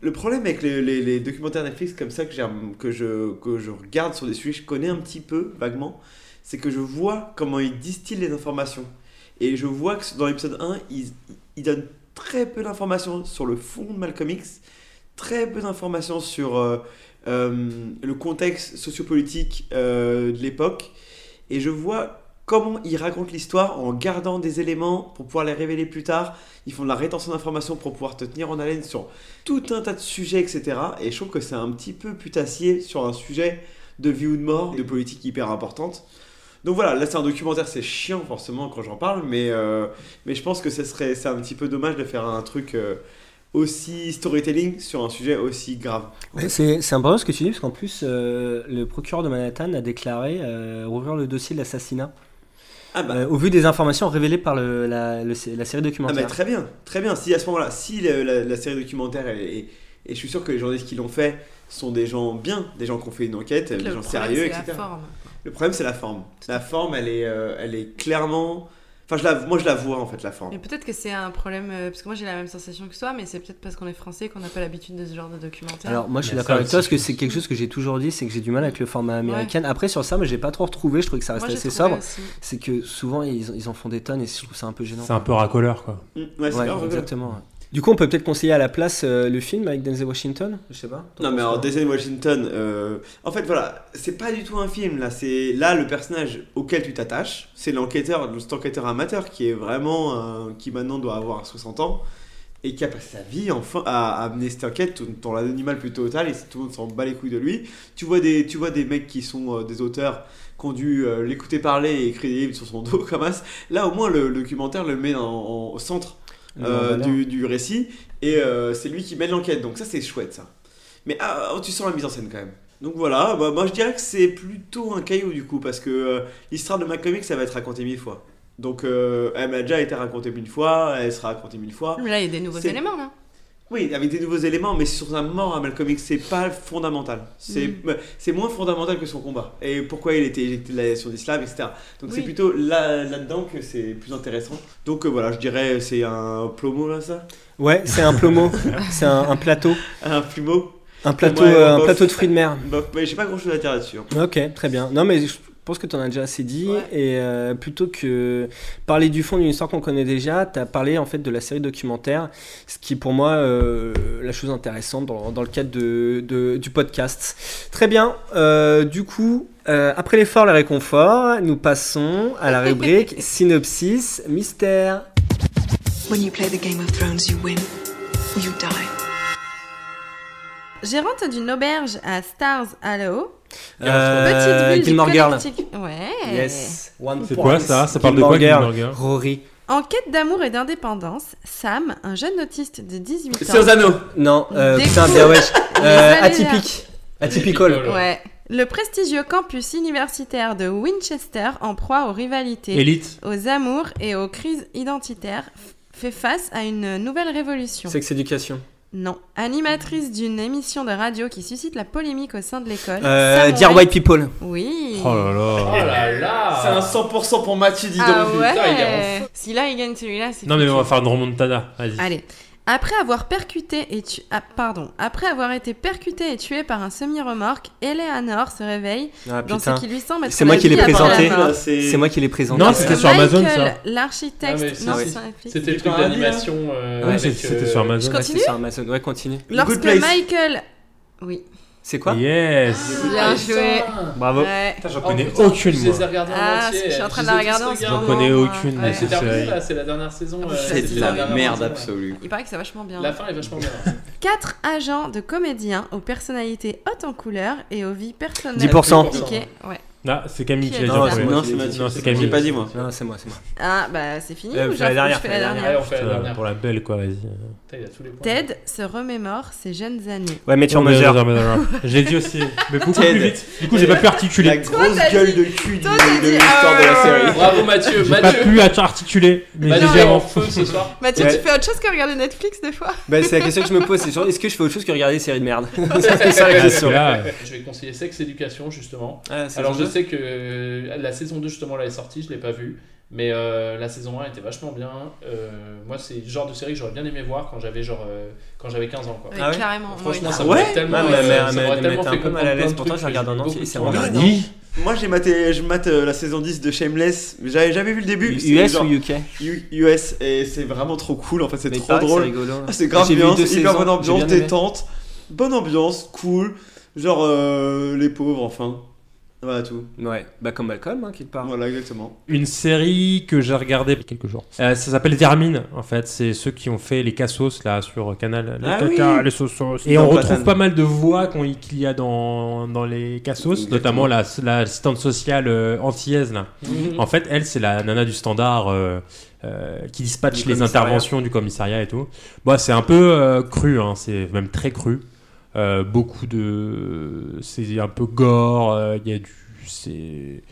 le problème avec les, documentaires Netflix comme ça que, que, je, que je regarde sur des sujets que je connais un petit peu, vaguement, c'est que je vois comment ils distillent les informations. Et je vois que dans l'épisode 1, ils, ils donnent très peu d'informations sur le fond de Malcolm X, très peu d'informations sur euh, euh, le contexte sociopolitique euh, de l'époque. Et je vois comment ils racontent l'histoire en gardant des éléments pour pouvoir les révéler plus tard. Ils font de la rétention d'informations pour pouvoir te tenir en haleine sur tout un tas de sujets, etc. Et je trouve que c'est un petit peu putassier sur un sujet de vie ou de mort, de politique hyper importante. Donc voilà, là c'est un documentaire, c'est chiant forcément quand j'en parle, mais, euh, mais je pense que ce serait, c'est un petit peu dommage de faire un truc euh, aussi storytelling sur un sujet aussi grave. Ouais, C'est important ce que tu dis, parce qu'en plus, euh, le procureur de Manhattan a déclaré rouvrir le dossier de l'assassinat. Ah bah. Euh, au vu des informations révélées par le- la, le- la série Ah documentaire. mais très bien, très bien. Si à ce moment-là, si le- la, la série documentaire est, est- Et je suis sûr que les journalistes qui l'ont fait sont des gens bien, des gens qui ont fait une enquête, des gens problème, sérieux, c'est la etc. forme. Le problème, c'est la forme. La forme, elle est, euh, elle est clairement. Enfin, je la, moi, je la vois en fait, la forme. Mais peut-être que c'est un problème, euh, parce que moi j'ai la même sensation que toi, mais c'est peut-être parce qu'on est français qu'on n'a pas l'habitude de ce genre de documentaire. Alors moi je suis d'accord avec toi parce que c'est quelque chose que j'ai toujours dit, c'est que j'ai du mal avec le format américain. Après sur ça, moi j'ai pas trop retrouvé, je trouvais que ça Moi, j'ai assez sobre. C'est que souvent ils, ils en font des tonnes et je trouve ça un peu gênant. C'est un peu racoleur, quoi. Mm, ouais, c'est grave, exactement. ouais. Du coup on peut peut-être conseiller à la place euh, le film avec Denzel Washington, je sais pas. Non mais alors Denzel Washington, euh, en fait voilà, c'est pas du tout un film là, c'est là le personnage auquel tu t'attaches, c'est l'enquêteur, cet enquêteur amateur qui est vraiment, un- qui maintenant doit avoir 60 ans et qui a passé sa vie enfin à, à mener cette enquête dans l'animal plutôt total et tout le monde s'en bat les couilles de lui. Tu vois des, tu vois des mecs qui sont euh, des auteurs qui ont dû euh, l'écouter parler et écrire des livres sur son dos comme ça. Là au moins le, le documentaire le met en- en- au centre Le euh, du, du récit et euh, c'est lui qui mène l'enquête donc ça c'est chouette ça. Mais ah, oh, tu sens la mise en scène quand même. Donc voilà, bah, moi je dirais que c'est plutôt un caillou du coup, parce que euh, l'histoire de McCormick ça va être racontée mille fois. Donc euh, elle m'a déjà été racontée mille fois, elle sera racontée mille fois. Mais là il y a des nouveaux éléments là. Oui, avec des nouveaux éléments, mais sur sa mort à Malcolm X, c'est pas fondamental. C'est Mm. c'est moins fondamental que son combat. Et pourquoi il était éjecté de la nation d'islam, etc. Donc c'est plutôt là- là-dedans que c'est plus intéressant. Donc euh, voilà, je dirais c'est un plomo là, ça? Ouais, c'est un plomo, c'est un, un plateau. Un plumeau? Un plateau, Ouais, euh, un bof. plateau de fruits de mer. Bof, mais j'ai pas grand chose à dire là-dessus. hein. Ok, très bien. Non, mais pense que tu en as déjà assez dit. Et euh, plutôt que parler du fond d'une histoire qu'on connaît déjà, tu as parlé en fait de la série documentaire, ce qui est pour moi euh, la chose intéressante dans, dans le cadre de, de- du podcast. Très bien. Euh, du coup, euh, après l'effort, le réconfort, nous passons à la rubrique synopsis mystère. When you play the Game of Thrones, you win or you die. Gérante d'une auberge à Stars Hollow. Euh, Petite Gilmore Girl. Ouais. Yes. One C'est quoi ça Ça parle de quoi, Gilmore Girl Rory. En quête d'amour et d'indépendance, Sam, un jeune autiste de 18 ans. C'est aux anneaux. Non, euh, putain, bien wesh. Euh, atypique. Atypical. Ouais. Le prestigieux campus universitaire de Winchester, en proie aux rivalités, Élite. aux amours et aux crises identitaires, fait face à une nouvelle révolution. Sex éducation. Non. Animatrice d'une émission de radio qui suscite la polémique au sein de l'école. Euh, Dear White People. Oui. Oh là là. Oh là là C'est un 100% pour Mathieu, dis donc. Ah ouais. Putain, il est en feu. Si là il gagne celui-là, c'est Non, mais on va faire une remontada. Vas-y. Allez. Après avoir percuté et tu... ah, pardon, après avoir été percuté et tué par un semi-remorque, Eleanor se réveille Ah, dans ce qui lui semble être C'est moi qui l'ai présenté. C'est moi qui l'ai présenté. Non, c'était sur Amazon, ça. Michael, Ah, L'architecte, Netflix. C'était le truc d'animation. euh, Ouais, c'était euh, sur Amazon. Je Ouais, continue c'est sur Amazon. Ouais, continue. Lorsque. Michael... Oui. C'est quoi Yes. Bien joué. Bravo. Ouais. Putain, j'en Oh, connais putain, aucune, Je moi. les ai regardés en Ah, entier. je suis en train de la regarder en ce regardés. J'en connais moment, aucune moi. de Ouais. ces C'est terminé là, c'est la dernière saison. euh, C'est c'est de la la dernière merde saison, absolue. Il paraît que c'est vachement bien. La fin est vachement bien. Quatre agents de comédiens aux personnalités hautes en couleur et aux vies personnelles 10%. compliquées. Ouais. Ah, c'est Camille Qui qui a a dit déjà ça joué. Non, c'est Mathieu. Non, c'est J'ai Camille. pas dit moi. Non, c'est moi, c'est moi. Ah, bah c'est fini Euh, ou la dernière, je fais la la dernière Allez, on fait la dernière. Pour la belle, quoi, vas-y. Ted se remémore ses jeunes années. Ouais, mais mais non, non. Je l'ai dit aussi, mais beaucoup Ted. plus vite. Du coup, j'ai pas pu La articuler. grosse t'as gueule dit- de cul de l'histoire de la ah, série. Bravo Mathieu. J'ai pas pu articuler, mais légèrement. en feu ce soir. Mathieu, Ouais. tu fais autre chose que regarder Netflix des fois Bah, c'est la question que je me pose. C'est genre, est-ce que je fais autre chose que regarder des séries de merde? C'est ça la question. Je vais conseiller Sex Education justement. Ah, Alors je sais que euh, la saison 2 justement là est sortie, je l'ai pas vue. Mais euh, la saison 1 était vachement bien. Euh, moi, c'est le genre de série que j'aurais bien aimé voir quand j'avais genre euh, quand j'avais 15 ans. Quoi. Ah ouais Carrément. Franchement, ça Ouais. m'aurait tellement, Ouais, euh, mais- ça m'aurait tellement un peu mal à l'aise, pourtant, je regarde que en j'ai entier, c'est Moi j'ai maté, je mate la saison 10 de Shameless, mais j'avais jamais vu le début. US genre- ou UK U- US et c'est vraiment trop cool en fait, c'est trop drôle. C'est. Ah, c'est grave J'ai vu bien, deux c'est hyper saisons, bonne ambiance, détente, bonne ambiance, cool. Genre euh, les pauvres enfin. Voilà tout. Ouais, bah comme Malcolm, hein, quelque part. Voilà exactement. Une série que j'ai regardée il y a quelques jours. Euh, ça s'appelle Vermine, en fait. C'est ceux qui ont fait les cassos là sur Canal. Les Ah caca, oui. les sausos. Et on retrouve pas mal de voix qu'on- qu'il y a dans, dans les cassos, Exactement. notamment la- l'assistante sociale euh, antillaise là. Mhm. En fait, elle, c'est la nana du standard euh, euh, qui dispatche les interventions du commissariat et tout. Bon, c'est un peu euh, cru, hein, c'est même très cru. Euh, beaucoup de. C'est un peu gore, euh, il y a du. C'est.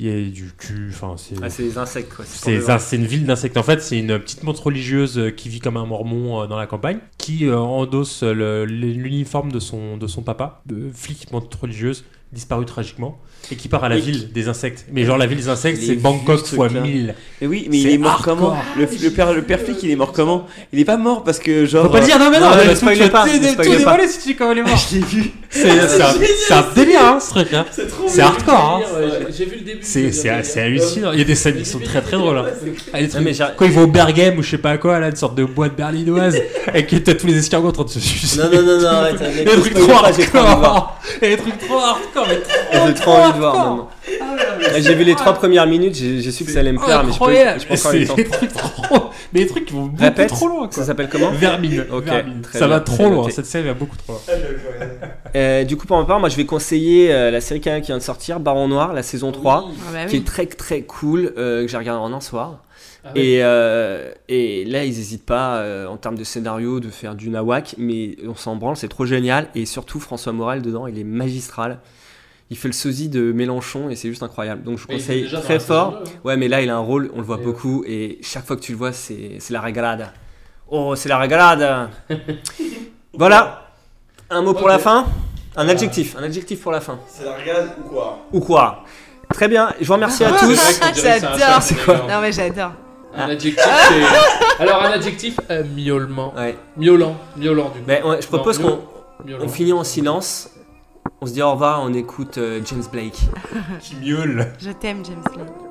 Il y a du cul, enfin c'est. Ah, c'est des insectes, quoi. c'est un- une ville d'insectes. En fait, c'est une petite montre religieuse euh, qui vit comme un mormon dans la campagne, qui endosse l'uniforme de son, de son papa, de flic montre religieuse, disparu tragiquement, et qui part à la Et ville des insectes. Mais genre la ville des insectes, c'est Bangkok fois là. 1000. Mais oui, mais il est mort hardcore. comment le, le père, le père flic, il est mort comment Il est pas mort parce que genre. Faut pas le dire, non mais non, spoilez tu vas pas, tout- ne tout dévoiler si tu dis comment il est mort. Je l'ai vu. C'est un, c'est un délire, hein, ce truc. Hein. C'est trop C'est bien. hardcore. Hein. J'ai- vu le début. C'est hallucinant. Il y a des scènes qui sont très très drôles. Hein. Ah, Non, Quand ils vont au Bergame ou je sais pas quoi, là, une sorte de boîte berlinoise, et t'as tous les escargots en train de se suicider. Non, non, non, non, arrête, Il y a mec, des trucs trop hardcore. Il y a des trucs trop hardcore. mais trop envie de voir hardcore. maintenant. J'ai vu les trois premières minutes, j'ai su que ça allait me plaire, mais je peux j'ai pas encore trop. Mais des trucs qui vont beaucoup Répète, trop loin. Quoi. ça s'appelle comment Vermine. Ok, Vermine. Ça bien, va trop loin. Cette série va beaucoup trop loin. Euh, du coup, pour ma part, moi je vais conseiller euh, la série qui vient de sortir, Baron Noir, la saison 3, Ah bah qui est très très cool, euh, que j'ai regardé en un soir. Ah ouais. et, euh, et là, ils n'hésitent pas euh, en termes de scénario de faire du nawak, mais on s'en branle, c'est trop génial. Et surtout, François Morel dedans, il est magistral. Il fait le sosie de Mélenchon et c'est juste incroyable. Donc je vous Mais conseille très fort. hein. Ouais, mais là, il a un rôle, on le voit Et beaucoup. Et chaque fois que tu le vois, c'est c'est la régalade. Oh, c'est la régalade Voilà Un mot pour la fin? Un adjectif, un adjectif pour la fin. C'est la regarde ou quoi? Ou quoi? Très bien, je vous remercie à C'est tous. J'adore. c'est quoi Non mais j'adore. Un adjectif, c'est. Alors, un adjectif, euh, miaulement. Ouais. Miaulant. Miaulant, du coup. Ben, ouais, je propose qu'on miaulant. on finit en silence. On se dit au revoir, on écoute euh, James Blake. Qui miaule. Je t'aime James Lane.